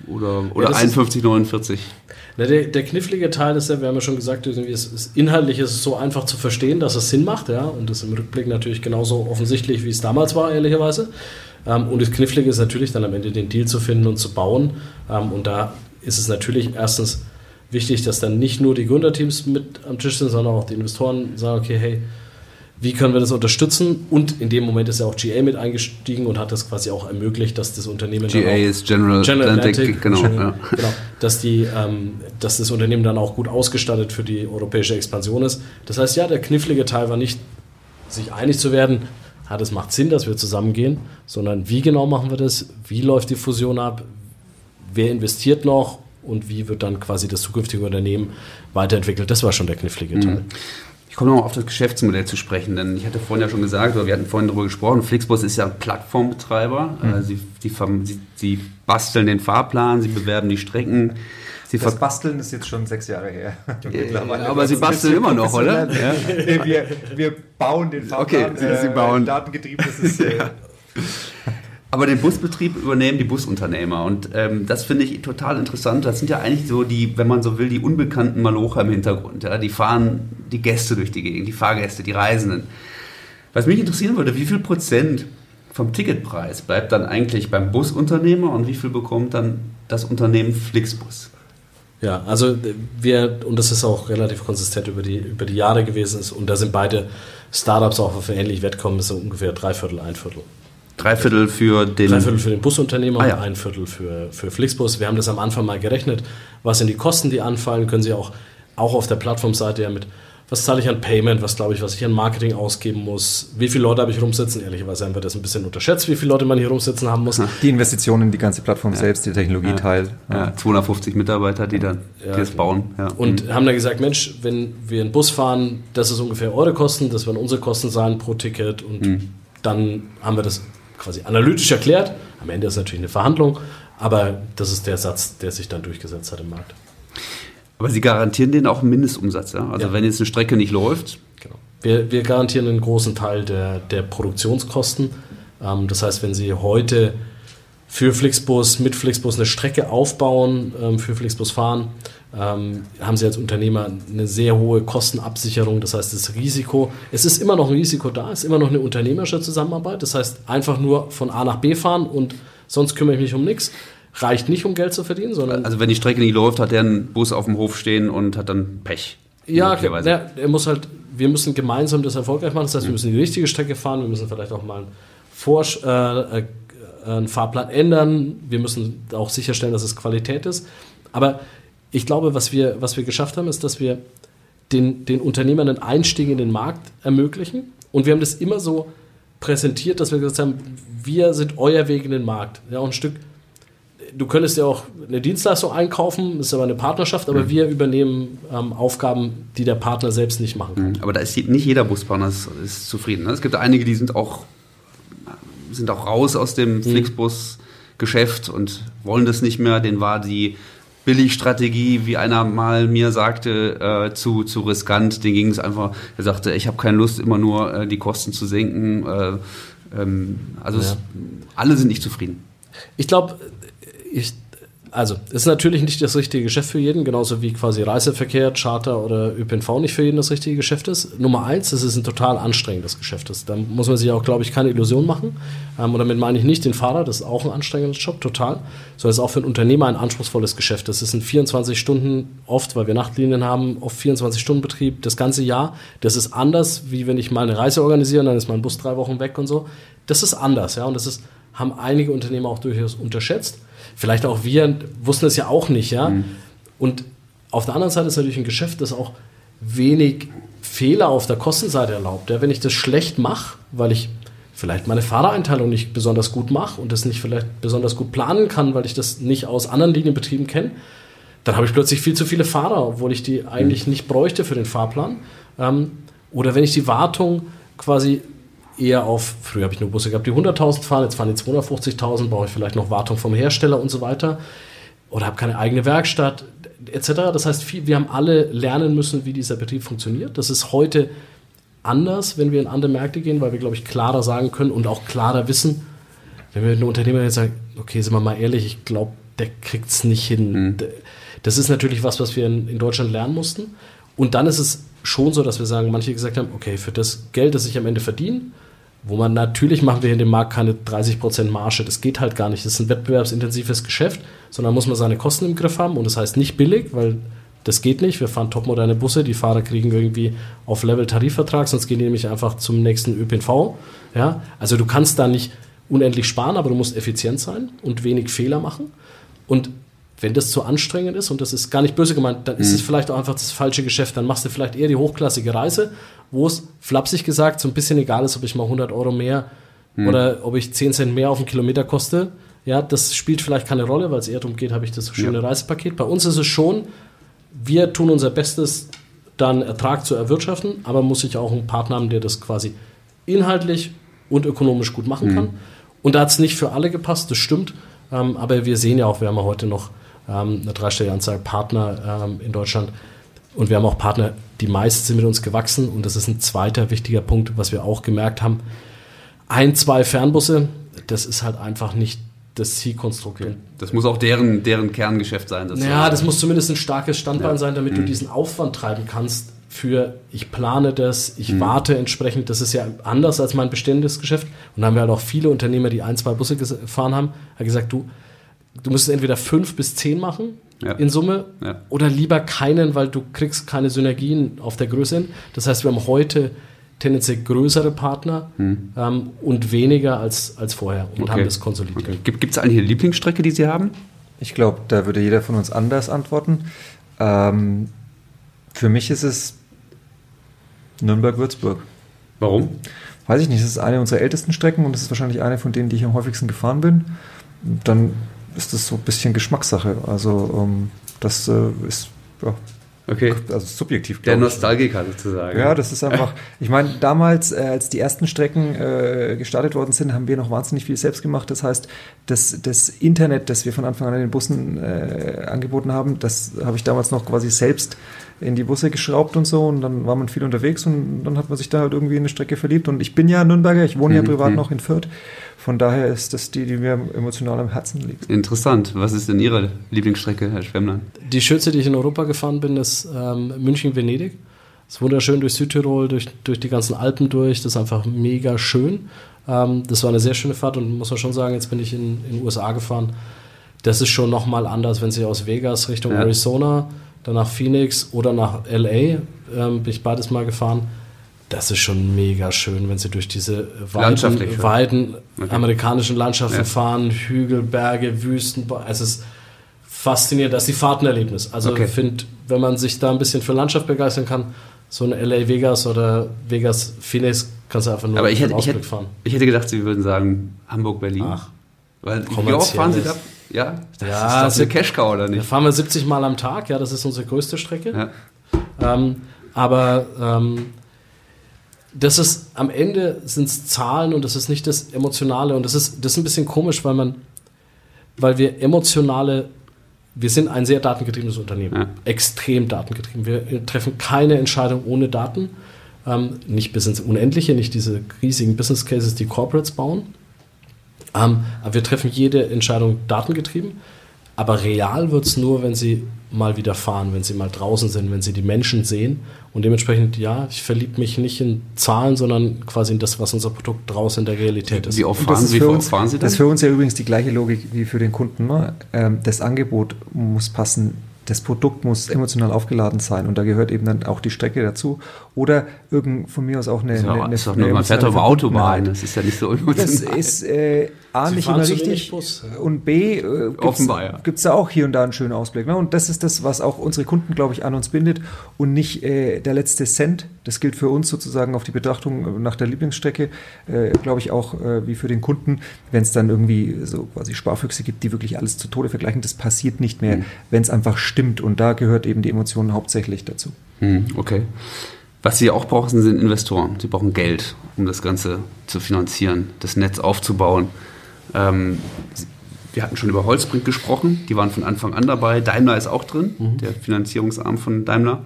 oder, oder ist- 51-49? Na, der, der knifflige Teil ist ja, wir haben ja schon gesagt, irgendwie es ist, inhaltlich ist es so einfach zu verstehen, dass es Sinn macht, ja, und das im Rückblick natürlich genauso offensichtlich, wie es damals war, ehrlicherweise. Ähm, und das Knifflige ist natürlich dann am Ende den Deal zu finden und zu bauen. Ähm, und da ist es natürlich erstens wichtig, dass dann nicht nur die Gründerteams mit am Tisch sind, sondern auch die Investoren sagen, okay, hey, wie können wir das unterstützen? Und in dem Moment ist ja auch GA mit eingestiegen und hat das quasi auch ermöglicht, dass das Unternehmen dann GA auch ist General, General Atlantic, Atlantic, genau. Entschuldigung, Ja. genau dass, die, ähm, dass das Unternehmen dann auch gut ausgestattet für die europäische Expansion ist. Das heißt, ja, der knifflige Teil war nicht, sich einig zu werden, hat es macht Sinn, dass wir zusammengehen, sondern wie genau machen wir das, wie läuft die Fusion ab, wer investiert noch und wie wird dann quasi das zukünftige Unternehmen weiterentwickelt. Das war schon der knifflige Teil. Mhm. Ich komme nochmal auf das Geschäftsmodell zu sprechen, denn ich hatte vorhin ja schon gesagt, oder wir hatten vorhin darüber gesprochen, Flixbus ist ja ein Plattformbetreiber. Mhm. Sie, die, sie, sie, basteln den Fahrplan, sie bewerben die Strecken. Sie das Basteln ist jetzt schon sechs Jahre her. Ja, aber Sie basteln immer noch, oder? Ja. wir, wir bauen den Fahrplan. Okay, Sie bauen. Äh, datengetrieben, das ist... Äh, aber den Busbetrieb übernehmen die Busunternehmer. Und ähm, das finde ich total interessant. Das sind ja eigentlich so die, wenn man so will, die unbekannten Malocher im Hintergrund. Ja? Die fahren die Gäste durch die Gegend, die Fahrgäste, die Reisenden. Was mich interessieren würde, wie viel Prozent vom Ticketpreis bleibt dann eigentlich beim Busunternehmer und wie viel bekommt dann das Unternehmen Flixbus? Ja, also wir, und das ist auch relativ konsistent über die, über die Jahre gewesen ist, und da sind beide Startups auch auf ähnlich Wettkommen, ist so ungefähr drei Viertel, ein Viertel. Drei Viertel für den. Drei Viertel für den Busunternehmer ah, ja. und ein Viertel für, für Flixbus. Wir haben das am Anfang mal gerechnet. Was sind die Kosten, die anfallen? Können Sie auch, auch auf der Plattformseite ja mit, was zahle ich an Payment, was glaube ich, was ich an Marketing ausgeben muss, wie viele Leute habe ich rumsitzen? Ehrlicherweise haben wir das ein bisschen unterschätzt, wie viele Leute man hier rumsitzen haben muss. Die Investitionen in die ganze Plattform ja. selbst, die Technologieteil. Ja. ja. 250 Mitarbeiter, die dann die das bauen. Und mhm. haben dann gesagt, Mensch, wenn wir einen Bus fahren, das ist ungefähr eure Kosten, das werden unsere Kosten sein pro Ticket und mhm. dann haben wir das quasi analytisch erklärt. Am Ende ist natürlich eine Verhandlung, aber das ist der Satz, der sich dann durchgesetzt hat im Markt. Aber Sie garantieren den auch einen Mindestumsatz, ja? Also ja. wenn jetzt eine Strecke nicht läuft. Genau. Wir, wir garantieren einen großen Teil der, der Produktionskosten. Ähm, das heißt, wenn Sie heute für Flixbus, mit Flixbus eine Strecke aufbauen, ähm, für Flixbus fahren, ähm, haben sie als Unternehmer eine sehr hohe Kostenabsicherung. Das heißt, das Risiko, es ist immer noch ein Risiko da, es ist immer noch eine unternehmerische Zusammenarbeit. Das heißt, einfach nur von A nach B fahren und sonst kümmere ich mich um nichts. Reicht nicht, um Geld zu verdienen, sondern. Also, wenn die Strecke nicht läuft, hat der einen Bus auf dem Hof stehen und hat dann Pech. Ja, der, er muss halt, wir müssen gemeinsam das erfolgreich machen. Das heißt, wir müssen die richtige Strecke fahren, wir müssen vielleicht auch mal einen, Vor äh, äh, einen Fahrplan ändern, wir müssen auch sicherstellen, dass es Qualität ist. Aber ich glaube, was wir, was wir geschafft haben, ist, dass wir den, den Unternehmern einen Einstieg in den Markt ermöglichen. Und wir haben das immer so präsentiert, dass wir gesagt haben, wir sind euer Weg in den Markt. Ja, auch ein Stück, du könntest ja auch eine Dienstleistung einkaufen, ist aber eine Partnerschaft, aber mhm. wir übernehmen ähm, Aufgaben, die der Partner selbst nicht machen kann. Mhm. Aber da ist nicht jeder Busbauer ist, ist zufrieden. Ne? Es gibt einige, die sind auch, sind auch raus aus dem mhm. Flixbus-Geschäft und wollen das nicht mehr. Den war die Billigstrategie, wie einer mal mir sagte, äh, zu, zu riskant. Den ging es einfach, er sagte, ich habe keine Lust, immer nur äh, die Kosten zu senken. Äh, ähm, also ja. es, alle sind nicht zufrieden. Ich glaube, ich, also, ist natürlich nicht das richtige Geschäft für jeden, genauso wie quasi Reiseverkehr, Charter oder ÖPNV nicht für jeden das richtige Geschäft ist. Nummer eins, es ist ein total anstrengendes Geschäft. Da muss man sich auch, glaube ich, keine Illusion machen. Ähm, und damit meine ich nicht den Fahrer, das ist auch ein anstrengender Job, total, sondern es ist auch für einen Unternehmer ein anspruchsvolles Geschäft. Das ist ein 24 Stunden, oft, weil wir Nachtlinien haben, oft 24 Stunden Betrieb, das ganze Jahr. Das ist anders, wie wenn ich mal eine Reise organisiere, dann ist mein Bus drei Wochen weg und so. Das ist anders, ja, und das ist, haben einige Unternehmer auch durchaus unterschätzt vielleicht auch wir wussten es ja auch nicht, ja. Mhm. Und auf der anderen Seite ist natürlich ein Geschäft, das auch wenig Fehler auf der Kostenseite erlaubt. Ja, wenn ich das schlecht mache, weil ich vielleicht meine Fahrereinteilung nicht besonders gut mache und das nicht vielleicht besonders gut planen kann, weil ich das nicht aus anderen Linienbetrieben kenne, dann habe ich plötzlich viel zu viele Fahrer, obwohl ich die eigentlich mhm. nicht bräuchte für den Fahrplan. Ähm, oder wenn ich die Wartung quasi eher auf, früher habe ich nur Busse gehabt, die 100.000 fahren, jetzt fahren die 250.000, brauche ich vielleicht noch Wartung vom Hersteller und so weiter. Oder habe keine eigene Werkstatt, etc. Das heißt, wir haben alle lernen müssen, wie dieser Betrieb funktioniert. Das ist heute anders, wenn wir in andere Märkte gehen, weil wir, glaube ich, klarer sagen können und auch klarer wissen, wenn wir mit einem Unternehmer jetzt sagen, okay, sind wir mal ehrlich, ich glaube, der kriegt es nicht hin. Mhm. Das ist natürlich was, was wir in, in Deutschland lernen mussten. Und dann ist es schon so, dass wir sagen, manche gesagt haben, okay, für das Geld, das ich am Ende verdiene, wo man natürlich machen wir in dem Markt keine 30% Marge, das geht halt gar nicht. Das ist ein wettbewerbsintensives Geschäft, sondern muss man seine Kosten im Griff haben und das heißt nicht billig, weil das geht nicht. Wir fahren topmoderne Busse, die Fahrer kriegen irgendwie auf Level Tarifvertrag, sonst gehen die nämlich einfach zum nächsten ÖPNV. Ja? Also du kannst da nicht unendlich sparen, aber du musst effizient sein und wenig Fehler machen. Und wenn das zu anstrengend ist, und das ist gar nicht böse gemeint, dann mhm. ist es vielleicht auch einfach das falsche Geschäft. Dann machst du vielleicht eher die hochklassige Reise, wo es, flapsig gesagt, so ein bisschen egal ist, ob ich mal 100 Euro mehr mhm. oder ob ich 10 Cent mehr auf einen Kilometer koste. Ja, das spielt vielleicht keine Rolle, weil es eher darum geht, habe ich das schöne ja. Reisepaket. Bei uns ist es schon, wir tun unser Bestes, dann Ertrag zu erwirtschaften, aber muss ich auch einen Partner haben, der das quasi inhaltlich und ökonomisch gut machen mhm. kann. Und da hat es nicht für alle gepasst, das stimmt. Ähm, aber wir sehen ja auch, wir haben ja heute noch ähm, eine dreistellige Anzahl Partner ähm, in Deutschland. Und wir haben auch Partner, die meisten sind mit uns gewachsen. Und das ist ein zweiter wichtiger Punkt, was wir auch gemerkt haben. Ein, zwei Fernbusse, das ist halt einfach nicht das Zielkonstrukt. Okay. Das muss auch deren, deren Kerngeschäft sein. Das ja, das muss zumindest ein starkes Standbein ja. sein, damit mhm. du diesen Aufwand treiben kannst für ich plane das, ich mhm. warte entsprechend. Das ist ja anders als mein bestehendes Geschäft. Und da haben wir halt auch viele Unternehmer, die ein, zwei Busse gefahren haben, haben gesagt, du, du müsstest entweder fünf bis zehn machen ja. in Summe ja. oder lieber keinen, weil du kriegst keine Synergien auf der Größe hin. Das heißt, wir haben heute tendenziell größere Partner hm. ähm, und weniger als, als vorher und okay. haben das konsolidiert. Okay. Gibt es eigentlich eine Lieblingsstrecke, die Sie haben? Ich glaube, da würde jeder von uns anders antworten. Ähm, für mich ist es Nürnberg-Würzburg. Warum? Weiß ich nicht. Es ist eine unserer ältesten Strecken und es ist wahrscheinlich eine von denen, die ich am häufigsten gefahren bin. Dann ist das so ein bisschen Geschmackssache. Also ähm, das äh, ist ja, Okay. Also subjektiv. Der Nostalgiker sozusagen. Ja, das ist einfach. Ich meine, damals, äh, als die ersten Strecken äh, gestartet worden sind, haben wir noch wahnsinnig viel selbst gemacht. Das heißt, das, das Internet, das wir von Anfang an in den Bussen äh, angeboten haben, das habe ich damals noch quasi selbst in die Busse geschraubt und so. Und dann war man viel unterwegs und dann hat man sich da halt irgendwie in eine Strecke verliebt. Und ich bin ja Nürnberger, ich wohne mhm. ja privat mhm. noch in Fürth. Von daher ist das die, die mir emotional am Herzen liegt. Interessant. Was ist denn Ihre Lieblingsstrecke, Herr Schwemmler? Die schönste, die ich in Europa gefahren bin, ist ähm, München-Venedig. Es ist wunderschön durch Südtirol, durch, durch die ganzen Alpen durch. Das ist einfach mega schön. Ähm, das war eine sehr schöne Fahrt und muss man schon sagen, jetzt bin ich in den USA gefahren. Das ist schon nochmal anders, wenn Sie aus Vegas Richtung ja. Arizona, dann nach Phoenix oder nach LA, ähm, bin ich beides mal gefahren das ist schon mega schön, wenn sie durch diese weiten, weiten okay. amerikanischen Landschaften ja. fahren, Hügel, Berge, Wüsten. Es ist faszinierend, das ist die Fahrtenerlebnis. Also okay. ich finde, wenn man sich da ein bisschen für Landschaft begeistern kann, so eine LA Vegas oder Vegas Phoenix kannst du einfach nur Aber ich hätte, ich hätte, fahren. Ich hätte gedacht, sie würden sagen Hamburg, Berlin. Ach. Weil wie oft fahren sie da? Ja, das ja, ist das eine Cash-Cow oder nicht? Da fahren wir 70 Mal am Tag, ja, das ist unsere größte Strecke. Ja. Ähm, aber ähm, das ist am Ende sind es Zahlen und das ist nicht das Emotionale und das ist, das ist ein bisschen komisch, weil man, weil wir emotionale, wir sind ein sehr datengetriebenes Unternehmen, ja. extrem datengetrieben. Wir treffen keine Entscheidung ohne Daten, ähm, nicht bis ins Unendliche, nicht diese riesigen Business Cases, die Corporates bauen, ähm, aber wir treffen jede Entscheidung datengetrieben. Aber real wird es nur, wenn sie mal wieder fahren, wenn sie mal draußen sind, wenn sie die Menschen sehen. Und dementsprechend, ja, ich verliebe mich nicht in Zahlen, sondern quasi in das, was unser Produkt draußen in der Realität ist. Wie oft fahren, Sie, uns, fahren Sie Das ist für uns ja übrigens die gleiche Logik wie für den Kunden. Ne? Ähm, das Angebot muss passen das Produkt muss emotional aufgeladen sein und da gehört eben dann auch die Strecke dazu. Oder irgend von mir aus auch eine. Ja, eine, eine, eine man fährt auf Autobahn, das ist ja nicht so emotional. Das ist äh, A, Sie nicht immer richtig. Und B, äh, ja. gibt es da auch hier und da einen schönen Ausblick. Ne? Und das ist das, was auch unsere Kunden, glaube ich, an uns bindet und nicht äh, der letzte Cent. Das gilt für uns sozusagen auf die Betrachtung nach der Lieblingsstrecke, äh, glaube ich auch äh, wie für den Kunden. Wenn es dann irgendwie so quasi Sparfüchse gibt, die wirklich alles zu Tode vergleichen, das passiert nicht mehr, mhm. wenn es einfach stimmt. Und da gehört eben die Emotion hauptsächlich dazu. Mhm, okay. Was Sie auch brauchen, sind Investoren. Sie brauchen Geld, um das Ganze zu finanzieren, das Netz aufzubauen. Ähm, wir hatten schon über Holzbrink gesprochen, die waren von Anfang an dabei. Daimler ist auch drin, mhm. der Finanzierungsarm von Daimler.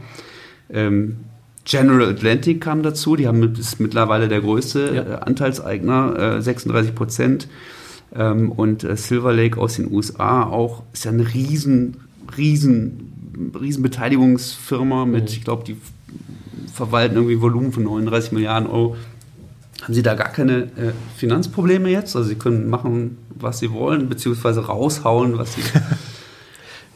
Ähm, General Atlantic kam dazu, die haben ist mittlerweile der größte ja. äh, Anteilseigner, äh, 36 Prozent. Ähm, und äh, Silver Lake aus den USA auch ist ja eine riesen, riesen, riesen Beteiligungsfirma mit, mhm. ich glaube, die verwalten irgendwie Volumen von 39 Milliarden Euro. Haben Sie da gar keine äh, Finanzprobleme jetzt? Also Sie können machen, was Sie wollen, beziehungsweise raushauen, was Sie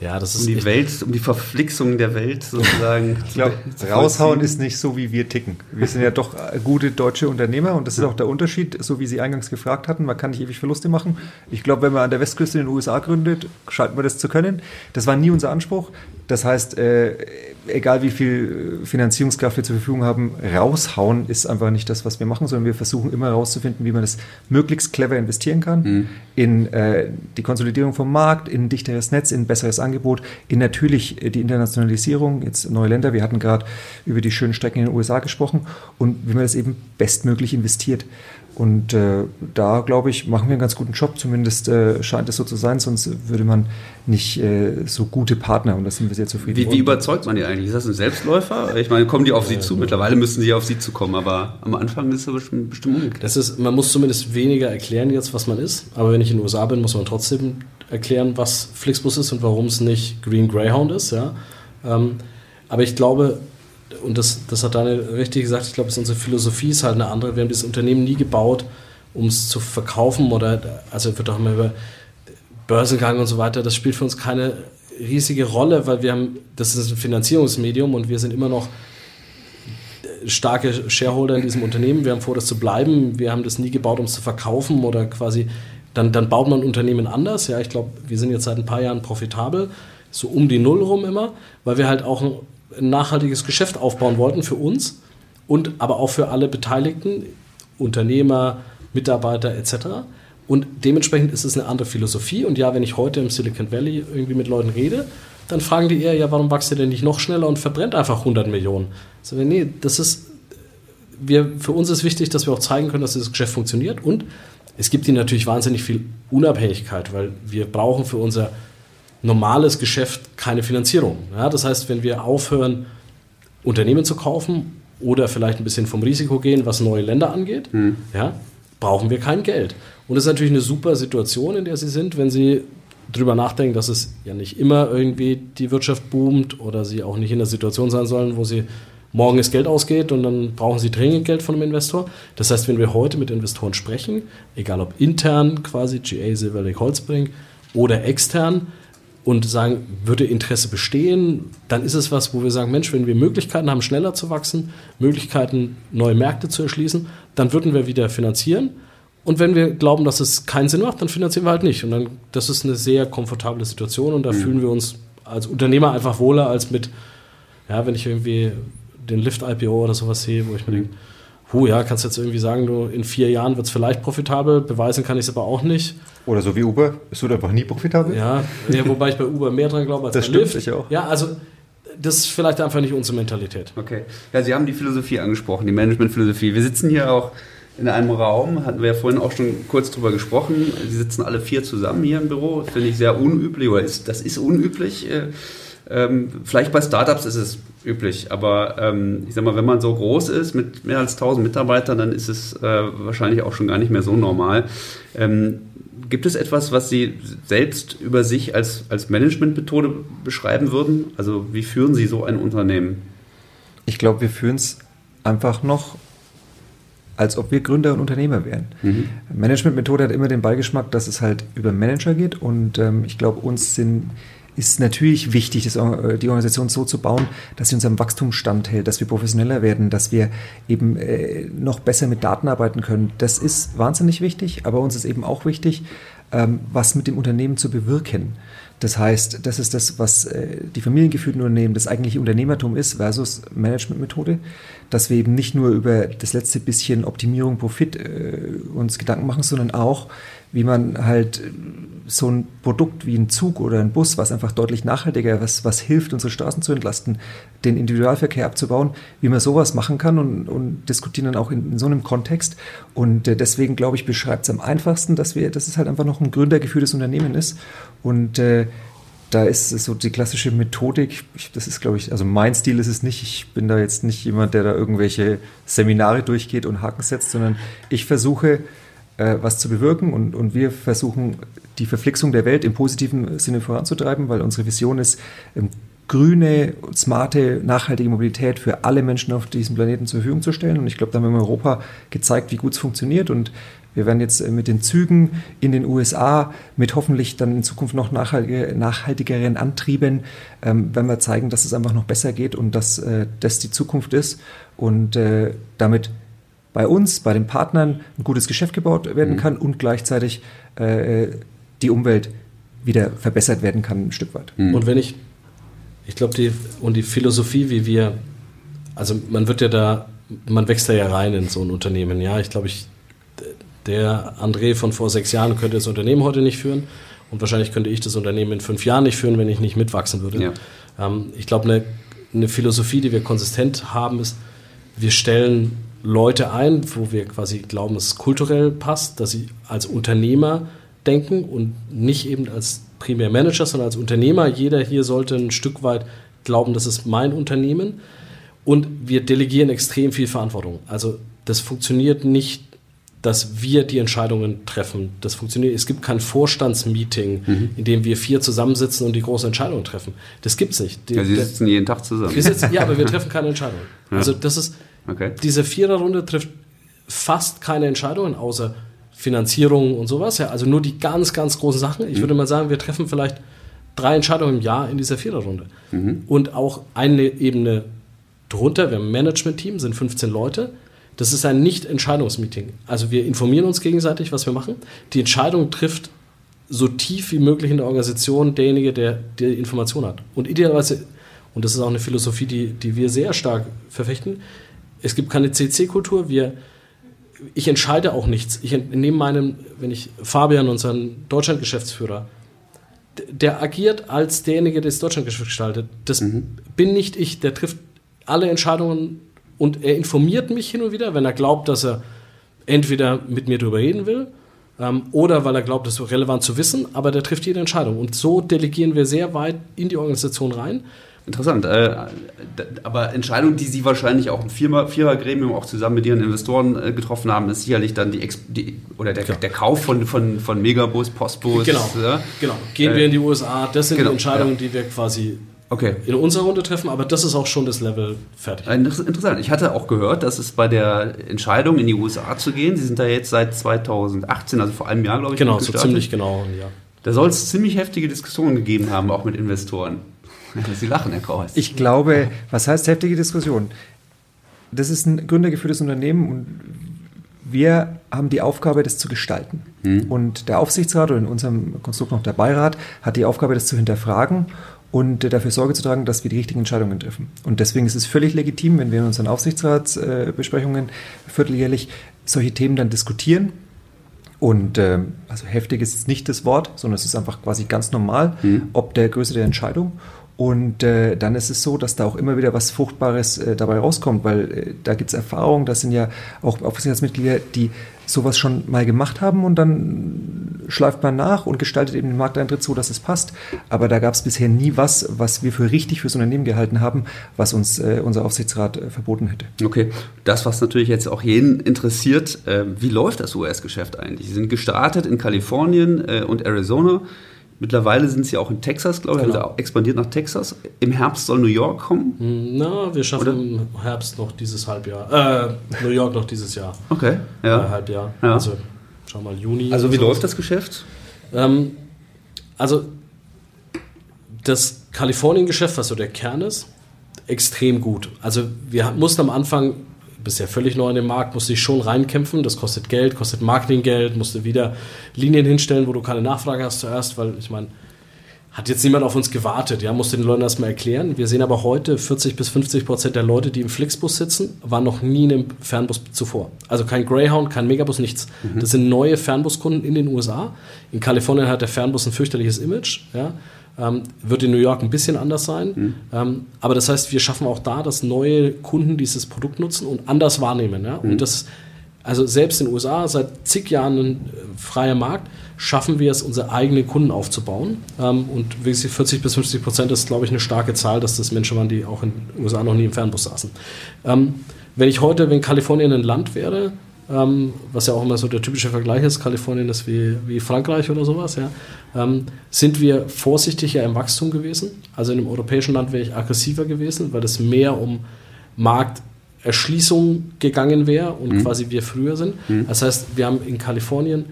Ja, das ist um die Welt, um die Verflixung der Welt sozusagen. ich glaube, raushauen ist nicht so, wie wir ticken. Wir sind ja doch gute deutsche Unternehmer und das ist auch der Unterschied, so wie Sie eingangs gefragt hatten. Man kann nicht ewig Verluste machen. Ich glaube, wenn man an der Westküste in den USA gründet, schalten wir das zu können. Das war nie unser Anspruch. Das heißt, äh, egal wie viel Finanzierungskraft wir zur Verfügung haben, raushauen ist einfach nicht das, was wir machen, sondern wir versuchen immer herauszufinden, wie man das möglichst clever investieren kann mhm. in äh, die Konsolidierung vom Markt, in ein dichteres Netz, in ein besseres Angebot, in natürlich die Internationalisierung, jetzt neue Länder. Wir hatten gerade über die schönen Strecken in den USA gesprochen und wie man das eben bestmöglich investiert. Und äh, da, glaube ich, machen wir einen ganz guten Job. Zumindest äh, scheint es so zu sein, sonst würde man nicht äh, so gute Partner und da sind wir sehr zufrieden. Wie, wie überzeugt man die eigentlich? Ist das ein Selbstläufer? Ich meine, kommen die auf Sie zu? Mittlerweile müssen sie auf Sie zukommen, aber am Anfang ist es bestimmt, bestimmt umgekehrt. Das ist, man muss zumindest weniger erklären jetzt, was man ist. Aber wenn ich in den USA bin, muss man trotzdem erklären, was Flixbus ist und warum es nicht Green Greyhound ist. Ja? Ähm, aber ich glaube, und das, das hat Daniel richtig gesagt, ich glaube, unsere Philosophie ist halt eine andere. Wir haben das Unternehmen nie gebaut, um es zu verkaufen oder, also wird auch immer über Börsengang und so weiter, das spielt für uns keine riesige Rolle, weil wir haben, das ist ein Finanzierungsmedium und wir sind immer noch starke Shareholder in diesem Unternehmen. Wir haben vor, das zu bleiben. Wir haben das nie gebaut, um es zu verkaufen oder quasi, dann, dann baut man ein Unternehmen anders. Ja, ich glaube, wir sind jetzt seit ein paar Jahren profitabel, so um die Null rum immer, weil wir halt auch ein nachhaltiges Geschäft aufbauen wollten für uns und aber auch für alle Beteiligten, Unternehmer, Mitarbeiter etc. Und dementsprechend ist es eine andere Philosophie. Und ja, wenn ich heute im Silicon Valley irgendwie mit Leuten rede, dann fragen die eher, ja, warum wächst ihr denn nicht noch schneller und verbrennt einfach 100 Millionen? So, nee, das ist, wir, für uns ist wichtig, dass wir auch zeigen können, dass das Geschäft funktioniert. Und es gibt ihnen natürlich wahnsinnig viel Unabhängigkeit, weil wir brauchen für unser normales Geschäft keine Finanzierung. Ja, das heißt, wenn wir aufhören, Unternehmen zu kaufen oder vielleicht ein bisschen vom Risiko gehen, was neue Länder angeht, hm. ja, brauchen wir kein Geld. Und das ist natürlich eine super Situation, in der Sie sind, wenn Sie darüber nachdenken, dass es ja nicht immer irgendwie die Wirtschaft boomt oder Sie auch nicht in der Situation sein sollen, wo Sie morgen das Geld ausgeht und dann brauchen Sie dringend Geld von einem Investor. Das heißt, wenn wir heute mit Investoren sprechen, egal ob intern quasi GA Silver Lake Holzbrink oder extern, und sagen, würde Interesse bestehen, dann ist es was, wo wir sagen, Mensch, wenn wir Möglichkeiten haben, schneller zu wachsen, Möglichkeiten, neue Märkte zu erschließen, dann würden wir wieder finanzieren. Und wenn wir glauben, dass es keinen Sinn macht, dann finanzieren wir halt nicht. Und dann, das ist eine sehr komfortable Situation und da mhm. fühlen wir uns als Unternehmer einfach wohler als mit, ja, wenn ich irgendwie den Lift-IPO oder sowas sehe, wo ich mir denke, Puh, ja, kannst du jetzt irgendwie sagen, du, in vier Jahren wird es vielleicht profitabel, beweisen kann ich es aber auch nicht. Oder so wie Uber, es wird einfach nie profitabel. Ja, ja wobei ich bei Uber mehr dran glaube als das bei stimmt, Lyft. Ich auch. Ja, also das ist vielleicht einfach nicht unsere Mentalität. Okay. Ja, Sie haben die Philosophie angesprochen, die Managementphilosophie. Wir sitzen hier auch in einem Raum, hatten wir ja vorhin auch schon kurz drüber gesprochen. Sie sitzen alle vier zusammen hier im Büro, finde ich sehr unüblich, oder ist, das ist unüblich. Äh, ähm, vielleicht bei Startups ist es üblich, aber ähm, ich sag mal, wenn man so groß ist mit mehr als 1000 Mitarbeitern, dann ist es äh, wahrscheinlich auch schon gar nicht mehr so normal. Ähm, gibt es etwas, was Sie selbst über sich als, als Managementmethode beschreiben würden? Also wie führen Sie so ein Unternehmen? Ich glaube, wir führen es einfach noch als ob wir Gründer und Unternehmer wären. Mhm. Managementmethode hat immer den Beigeschmack, dass es halt über Manager geht und ähm, ich glaube, uns sind ist natürlich wichtig, das, äh, die Organisation so zu bauen, dass sie unserem Wachstum standhält, dass wir professioneller werden, dass wir eben äh, noch besser mit Daten arbeiten können. Das ist wahnsinnig wichtig, aber uns ist eben auch wichtig, ähm, was mit dem Unternehmen zu bewirken. Das heißt, das ist das, was äh, die familiengeführten Unternehmen, das eigentliche Unternehmertum ist versus Managementmethode, dass wir eben nicht nur über das letzte bisschen Optimierung, Profit uns Gedanken machen, sondern auch, wie man halt so ein Produkt wie ein Zug oder ein Bus, was einfach deutlich nachhaltiger, was, was hilft, unsere Straßen zu entlasten, den Individualverkehr abzubauen, wie man sowas machen kann und, und diskutieren dann auch in, in so einem Kontext. Und äh, deswegen, glaube ich, beschreibt es am einfachsten, dass wir, dass es halt einfach noch ein gründergeführtes Unternehmen ist. Und äh, da ist so die klassische Methodik, ich, das ist, glaube ich, also mein Stil ist es nicht. Ich bin da jetzt nicht jemand, der da irgendwelche Seminare durchgeht und Haken setzt, sondern ich versuche, äh, was zu bewirken und, und wir versuchen, die Verflixung der Welt im positiven Sinne voranzutreiben, weil unsere Vision ist, ähm, grüne, smarte, nachhaltige Mobilität für alle Menschen auf diesem Planeten zur Verfügung zu stellen. Und ich glaube, da haben wir in Europa gezeigt, wie gut es funktioniert. Und wir werden jetzt äh, mit den Zügen in den USA mit hoffentlich dann in Zukunft noch nachhaltigeren Antrieben, ähm, wenn wir zeigen, dass es einfach noch besser geht und dass äh, das die Zukunft ist und äh, damit bei uns, bei den Partnern ein gutes Geschäft gebaut werden mhm. kann und gleichzeitig äh, die Umwelt wieder verbessert werden kann, ein Stück weit. Mhm. Und wenn ich Ich glaube, die, und die Philosophie, wie wir, also man wird ja da, man wächst da ja rein in so ein Unternehmen. Ja, ich glaube, ich, der André von vor sechs Jahren könnte das Unternehmen heute nicht führen. Und wahrscheinlich könnte ich das Unternehmen in fünf Jahren nicht führen, wenn ich nicht mitwachsen würde. Ja. Ähm, ich glaube, eine, eine Philosophie, die wir konsistent haben, ist, wir stellen Leute ein, wo wir quasi glauben, dass es kulturell passt, dass sie als Unternehmer denken und nicht eben als primär Manager, sondern als Unternehmer. Jeder hier sollte ein Stück weit glauben, das ist mein Unternehmen. Und wir delegieren extrem viel Verantwortung. Also das funktioniert nicht, dass wir die Entscheidungen treffen. Das funktioniert. Es gibt kein Vorstandsmeeting, mhm. in dem wir vier zusammensitzen und die großen Entscheidungen treffen. Das gibt es nicht. Die, ja, Sie sitzen jeden Tag zusammen. Wir sitzen, ja, aber wir treffen keine Entscheidungen. Ja. Also das ist Okay. Diese Viererrunde trifft fast keine Entscheidungen, außer Finanzierung und sowas. Ja, also nur die ganz, ganz großen Sachen. Ich mhm. würde mal sagen, wir treffen vielleicht drei Entscheidungen im Jahr in dieser Viererrunde. Mhm. Und auch eine Ebene drunter, wir haben ein Management-Team, sind 15 Leute. Das ist ein Nicht-Entscheidungsmeeting. Also wir informieren uns gegenseitig, was wir machen. Die Entscheidung trifft so tief wie möglich in der Organisation derjenige, der die Information hat. Und idealerweise, und das ist auch eine Philosophie, die, die wir sehr stark verfechten, es gibt keine CC-Kultur. Wir, ich entscheide auch nichts. Ich nehme meinen, wenn ich Fabian, unseren Deutschland-Geschäftsführer, der agiert als derjenige, der das Deutschlandgeschäft gestaltet. Das mhm. bin nicht ich. Der trifft alle Entscheidungen und er informiert mich hin und wieder, wenn er glaubt, dass er entweder mit mir darüber reden will ähm, oder weil er glaubt, das ist relevant zu wissen, aber der trifft jede Entscheidung. Und so delegieren wir sehr weit in die Organisation rein. Interessant. Äh, aber Entscheidungen, die Sie wahrscheinlich auch im Vierergremium auch zusammen mit Ihren Investoren äh, getroffen haben, ist sicherlich dann die, Ex die oder der, der, Kauf von, von, von Megabus, Postbus. Genau. Ja? genau. Gehen äh, wir in die USA. Das sind genau, die Entscheidungen, ja. die wir quasi okay. in unserer Runde treffen, aber das ist auch schon das Level fertig. Interessant. Ich hatte auch gehört, dass es bei der Entscheidung in die USA zu gehen, Sie sind da jetzt seit 2018, also vor einem Jahr, glaube ich. Genau, so ziemlich genau, ja. Da soll es ziemlich heftige Diskussionen gegeben haben, auch mit Investoren. Sie lachen, Herr Kraus. Ich glaube, was heißt heftige Diskussion? Das ist ein gründergeführtes Unternehmen und wir haben die Aufgabe, das zu gestalten. Hm. Und der Aufsichtsrat oder in unserem Konstrukt noch der Beirat hat die Aufgabe, das zu hinterfragen und dafür Sorge zu tragen, dass wir die richtigen Entscheidungen treffen. Und deswegen ist es völlig legitim, wenn wir in unseren Aufsichtsratsbesprechungen vierteljährlich solche Themen dann diskutieren. Und äh, also heftig ist nicht das Wort, sondern es ist einfach quasi ganz normal, hm. ob der Größe der Entscheidung. Und äh, dann ist es so, dass da auch immer wieder was Fruchtbares äh, dabei rauskommt, weil äh, da gibt es Erfahrungen, das sind ja auch Aufsichtsratsmitglieder, die sowas schon mal gemacht haben und dann schleift man nach und gestaltet eben den Markteintritt so, dass es passt. Aber da gab es bisher nie was, was wir für richtig fürs Unternehmen gehalten haben, was uns äh, unser Aufsichtsrat äh, verboten hätte. Okay, das, was natürlich jetzt auch jeden interessiert, äh, wie läuft das US-Geschäft eigentlich? Sie sind gestartet in Kalifornien und Arizona. Mittlerweile sind sie auch in Texas, glaube ich, genau. haben sie expandiert nach Texas. Im Herbst soll New York kommen. Hm, na, wir schaffen Oder? im Herbst noch dieses Halbjahr. Äh, New York noch dieses Jahr. Okay, ja. Äh, Halbjahr. Ja. Also, schau mal, Juni. Also, wie so. läuft das Geschäft? Ähm, also, das Kalifornien-Geschäft, was so der Kern ist, extrem gut. Also, wir mussten am Anfang bist ja völlig neu in dem Markt, musst dich schon reinkämpfen. Das kostet Geld, kostet Marketinggeld, musst du wieder Linien hinstellen, wo du keine Nachfrage hast zuerst, weil ich meine, hat jetzt niemand auf uns gewartet, ja, musste den Leuten erstmal erklären. Wir sehen aber heute 40 bis 50 Prozent der Leute, die im Flixbus sitzen, waren noch nie in einem Fernbus zuvor. Also kein Greyhound, kein Megabus, nichts. Mhm. Das sind neue Fernbuskunden in den USA. In Kalifornien hat der Fernbus ein fürchterliches Image, ja. Ähm, wird in New York ein bisschen anders sein. Mhm. Ähm, aber das heißt, wir schaffen auch da, dass neue Kunden dieses Produkt nutzen und anders wahrnehmen. Ja? Mhm. Und das, also selbst in den USA, seit zig Jahren ein äh, freier Markt, schaffen wir es, unsere eigenen Kunden aufzubauen. Ähm, und 40 bis 50 Prozent ist, glaube ich, eine starke Zahl, dass das Menschen waren, die auch in den USA noch nie im Fernbus saßen. Ähm, wenn ich heute, wenn Kalifornien ein Land wäre, ähm, was ja auch immer so der typische Vergleich ist, Kalifornien ist wie, wie Frankreich oder sowas, ja, ähm, sind wir vorsichtiger im Wachstum gewesen. Also in einem europäischen Land wäre ich aggressiver gewesen, weil es mehr um Markterschließung gegangen wäre und mhm. quasi wir früher sind. Mhm. Das heißt, wir haben in Kalifornien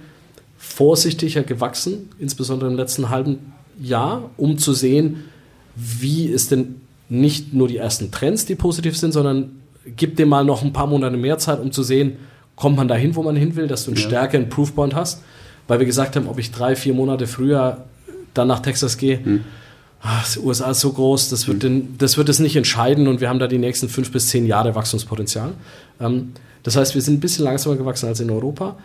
vorsichtiger gewachsen, insbesondere im letzten halben Jahr, um zu sehen, wie ist denn nicht nur die ersten Trends, die positiv sind, sondern gib dem mal noch ein paar Monate mehr Zeit, um zu sehen, kommt man dahin, wo man hin will, dass du einen ja. stärkeren Proofpoint hast. Weil wir gesagt haben, ob ich drei, vier Monate früher dann nach Texas gehe, hm. ach, die USA ist so groß, das wird, den, das wird es nicht entscheiden und wir haben da die nächsten fünf bis zehn Jahre Wachstumspotenzial. Ähm, das heißt, wir sind ein bisschen langsamer gewachsen als in Europa.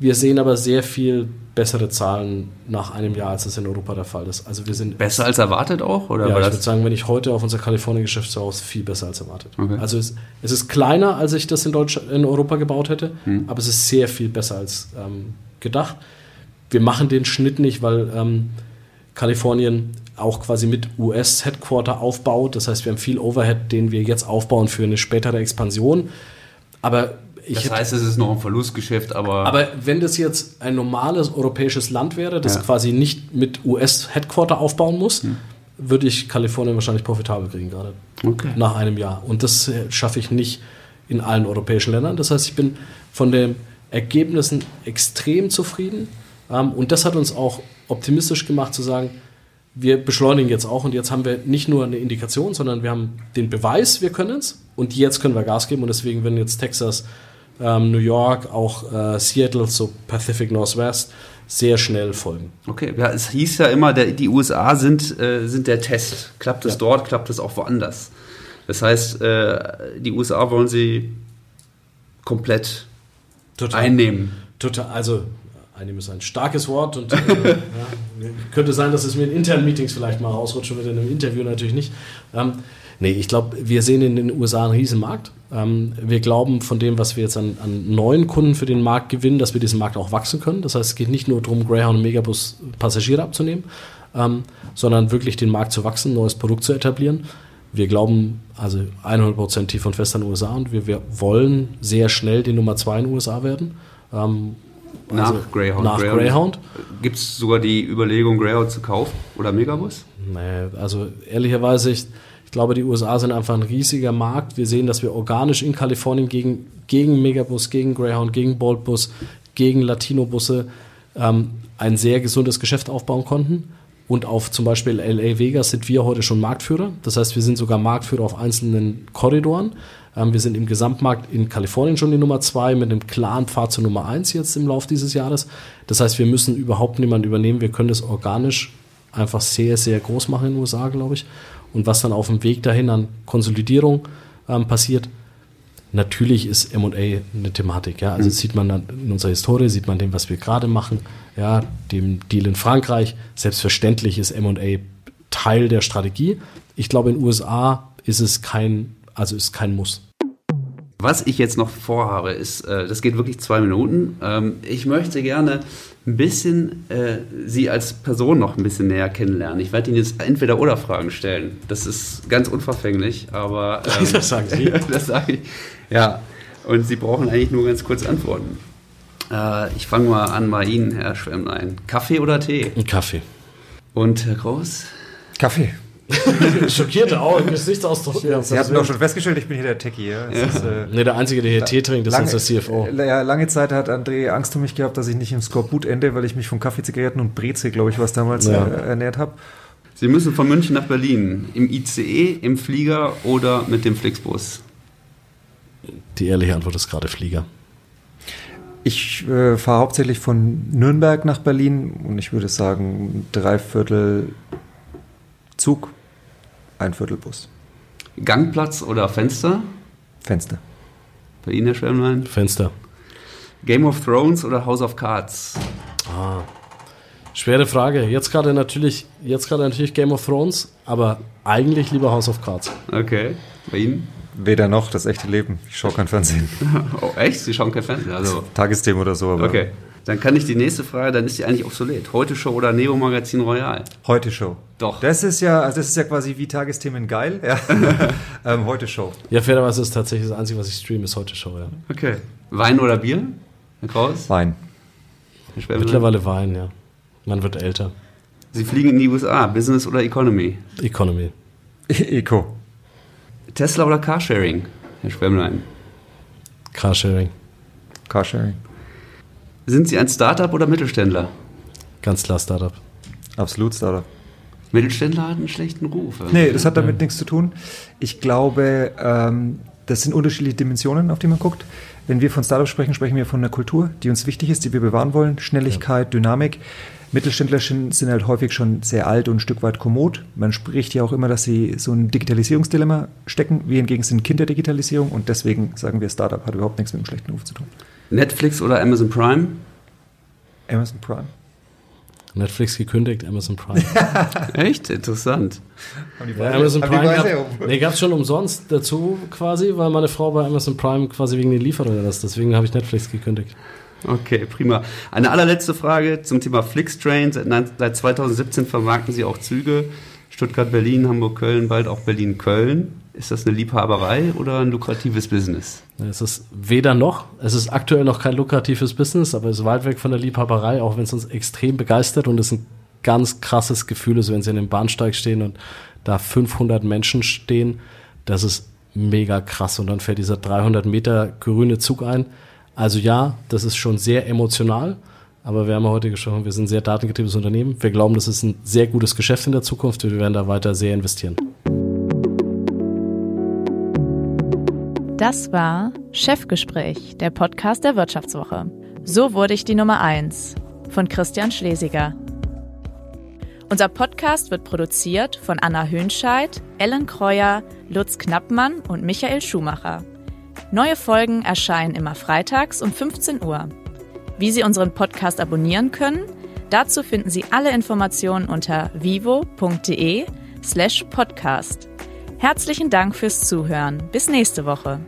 Wir sehen aber sehr viel bessere Zahlen nach einem Jahr, als das in Europa der Fall ist. Also wir sind Besser als erwartet auch? Oder ja, ich würde sagen, wenn ich heute auf unser Kalifornien-Geschäft schaue, ist viel besser als erwartet. Okay. Also es, es ist kleiner, als ich das in, Deutschland, in Europa gebaut hätte, Hm. aber es ist sehr viel besser als ähm, gedacht. Wir machen den Schnitt nicht, weil ähm, Kalifornien auch quasi mit US-Headquarter aufbaut. Das heißt, wir haben viel Overhead, den wir jetzt aufbauen für eine spätere Expansion. Aber ich das heißt, es ist noch ein Verlustgeschäft, aber, aber wenn das jetzt ein normales europäisches Land wäre, das Ja. Hm. quasi nicht mit US-Headquarter aufbauen muss, würde ich Kalifornien wahrscheinlich profitabel kriegen gerade Okay. nach einem Jahr. Und das äh, schaffe ich nicht in allen europäischen Ländern. Das heißt, ich bin von den Ergebnissen extrem zufrieden. Ähm, und das hat uns auch optimistisch gemacht zu sagen, wir beschleunigen jetzt auch und jetzt haben wir nicht nur eine Indikation, sondern wir haben den Beweis, wir können es und jetzt können wir Gas geben und deswegen, wenn jetzt Texas, ähm, New York, auch äh, Seattle, so Pacific Northwest, sehr schnell folgen. Okay, ja, es hieß ja immer, der, die USA sind, äh, sind der Test. Klappt es Ja. dort, klappt es auch woanders. Das heißt, äh, die USA wollen sie komplett Total. einnehmen. Total, also einnehmen ist ein starkes Wort und äh, ja, könnte sein, dass es mir in internen Meetings vielleicht mal rausrutscht, wird in einem Interview natürlich nicht. Ähm, nee, ich glaube, wir sehen in den USA einen riesen Markt. Ähm, wir glauben von dem, was wir jetzt an, an neuen Kunden für den Markt gewinnen, dass wir diesen Markt auch wachsen können. Das heißt, es geht nicht nur darum, Greyhound und Megabus Passagiere abzunehmen, ähm, sondern wirklich den Markt zu wachsen, ein neues Produkt zu etablieren. Wir glauben also 100% tief und fest an den USA und wir, wir wollen sehr schnell die Nummer zwei in den USA werden. Ähm, Nach also Greyhound. Nach Greyhound. Gibt es sogar die Überlegung, Greyhound zu kaufen oder Megabus? Nee, also ehrlicherweise, ich, ich glaube, die USA sind einfach ein riesiger Markt. Wir sehen, dass wir organisch in Kalifornien gegen, gegen Megabus, gegen Greyhound, gegen Boltbus, gegen Latino-Busse ähm, ein sehr gesundes Geschäft aufbauen konnten. Und auf zum Beispiel LA Vegas sind wir heute schon Marktführer. Das heißt, wir sind sogar Marktführer auf einzelnen Korridoren. Ähm, wir sind im Gesamtmarkt in Kalifornien schon die Nummer zwei mit einem klaren Pfad zur Nummer eins jetzt im Laufe dieses Jahres. Das heißt, wir müssen überhaupt niemanden übernehmen. Wir können das organisch einfach sehr, sehr groß machen in den USA, glaube ich. Und was dann auf dem Weg dahin an Konsolidierung ähm, passiert, natürlich ist M&A eine Thematik. Ja? Also das sieht man dann in unserer Historie, sieht man dem, was wir gerade machen, ja, dem Deal in Frankreich. Selbstverständlich ist M&A Teil der Strategie. Ich glaube, in den USA ist es kein, also ist kein Muss. Was ich jetzt noch vorhabe, ist, äh, das geht wirklich zwei Minuten. Ähm, ich möchte gerne ein bisschen äh, Sie als Person noch ein bisschen näher kennenlernen. Ich werde Ihnen jetzt entweder oder Fragen stellen. Das ist ganz unverfänglich, aber ähm, Das sagen Sie. das sage ich. Ja, und Sie brauchen eigentlich nur ganz kurz antworten. Äh, ich fange mal an bei Ihnen, Herr Schwemmlein. Kaffee oder Tee? Ein Kaffee. Und Herr Groß? Kaffee. Schockierte Augen, Gesichtsausdruck. Sie hatten doch schon festgestellt, ich bin hier der Techie. Ja? Es Ist, äh, Nee, der Einzige, der hier Tee trinkt, ist unser CFO. Ja, lange Zeit hat André Angst um mich gehabt, dass ich nicht im Skorbut ende, weil ich mich von Kaffee, Zigaretten und Breze, glaube ich, was damals Ja. äh, ernährt habe. Sie müssen von München nach Berlin. Im ICE, im Flieger oder mit dem Flixbus? Die ehrliche Antwort ist gerade Flieger. Ich äh, fahre hauptsächlich von Nürnberg nach Berlin und ich würde sagen, drei Viertel Zug, ein Viertel Bus. Gangplatz oder Fenster? Fenster. Bei Ihnen, Herr Schwemmlein? Fenster. Game of Thrones oder House of Cards? Ah. Schwere Frage. Jetzt gerade natürlich, jetzt gerade natürlich Game of Thrones, aber eigentlich lieber House of Cards. Okay. Bei Ihnen? Weder noch das echte Leben. Ich schaue kein Fernsehen. Oh, echt? Sie schauen kein Fernsehen? Also, Tagesthemen oder so, aber okay. Dann kann ich die nächste Frage, dann ist die eigentlich obsolet. Heute Show oder Neo Magazin Royal? heute Show. Doch. Das ist ja, also das ist ja quasi wie Tagesthemen geil. Ja. ähm, heute Show. Ja, fairerweise ist tatsächlich das Einzige, was ich streame, ist heute Show, ja. Okay. Wein oder Bier? Herr Kraus? Wein. Mittlerweile Wein, ja. Man wird älter. Sie fliegen in die USA, Business oder Economy? Economy. Eco. Tesla oder Carsharing? Herr Schwemmlein. Carsharing. Carsharing. Sind Sie ein Startup oder Mittelständler? Ganz klar Startup. Absolut Startup. Mittelständler hat einen schlechten Ruf. Nee, das hat damit nichts zu tun. Ich glaube, ähm, das sind unterschiedliche Dimensionen, auf die man guckt. Wenn wir von Startups sprechen, sprechen wir von einer Kultur, die uns wichtig ist, die wir bewahren wollen. Schnelligkeit, ja. Dynamik. Mittelständler sind halt häufig schon sehr alt und ein Stück weit kommod. Man spricht ja auch immer, dass sie so ein Digitalisierungsdilemma stecken. Wir hingegen sind Kind der Digitalisierung und deswegen sagen wir, Startup hat überhaupt nichts mit einem schlechten Ruf zu tun. Netflix oder Amazon Prime? Amazon Prime. Netflix gekündigt, Amazon Prime. Echt? Interessant. Ja, Amazon Prime gab, nee, gab es schon umsonst dazu quasi, weil meine Frau bei Amazon Prime quasi wegen den Lieferungen ist. Deswegen habe ich Netflix gekündigt. Okay, prima. Eine allerletzte Frage zum Thema Flixtrain. Seit 2017 vermarkten Sie auch Züge. Stuttgart, Berlin, Hamburg, Köln, bald auch Berlin, Köln. Ist das eine Liebhaberei oder ein lukratives Business? Es ist weder noch. Es ist aktuell noch kein lukratives Business, aber es ist weit weg von der Liebhaberei, auch wenn es uns extrem begeistert und es ein ganz krasses Gefühl ist, wenn Sie an dem Bahnsteig stehen und da 500 Menschen stehen. Das ist mega krass und dann fährt dieser 300 Meter grüne Zug ein. Also ja, das ist schon sehr emotional, aber wir haben heute gesprochen, wir sind ein sehr datengetriebenes Unternehmen. Wir glauben, das ist ein sehr gutes Geschäft in der Zukunft und wir werden da weiter sehr investieren. Das war Chefgespräch, der Podcast der Wirtschaftswoche. So wurde ich die Nummer 1 von Christian Schlesiger. Unser Podcast wird produziert von Anna Hönscheid, Ellen Kreuer, Lutz Knappmann und Michael Schumacher. Neue Folgen erscheinen immer freitags um 15 Uhr. Wie Sie unseren Podcast abonnieren können, dazu finden Sie alle Informationen unter vivo.de slash podcast. Herzlichen Dank fürs Zuhören. Bis nächste Woche.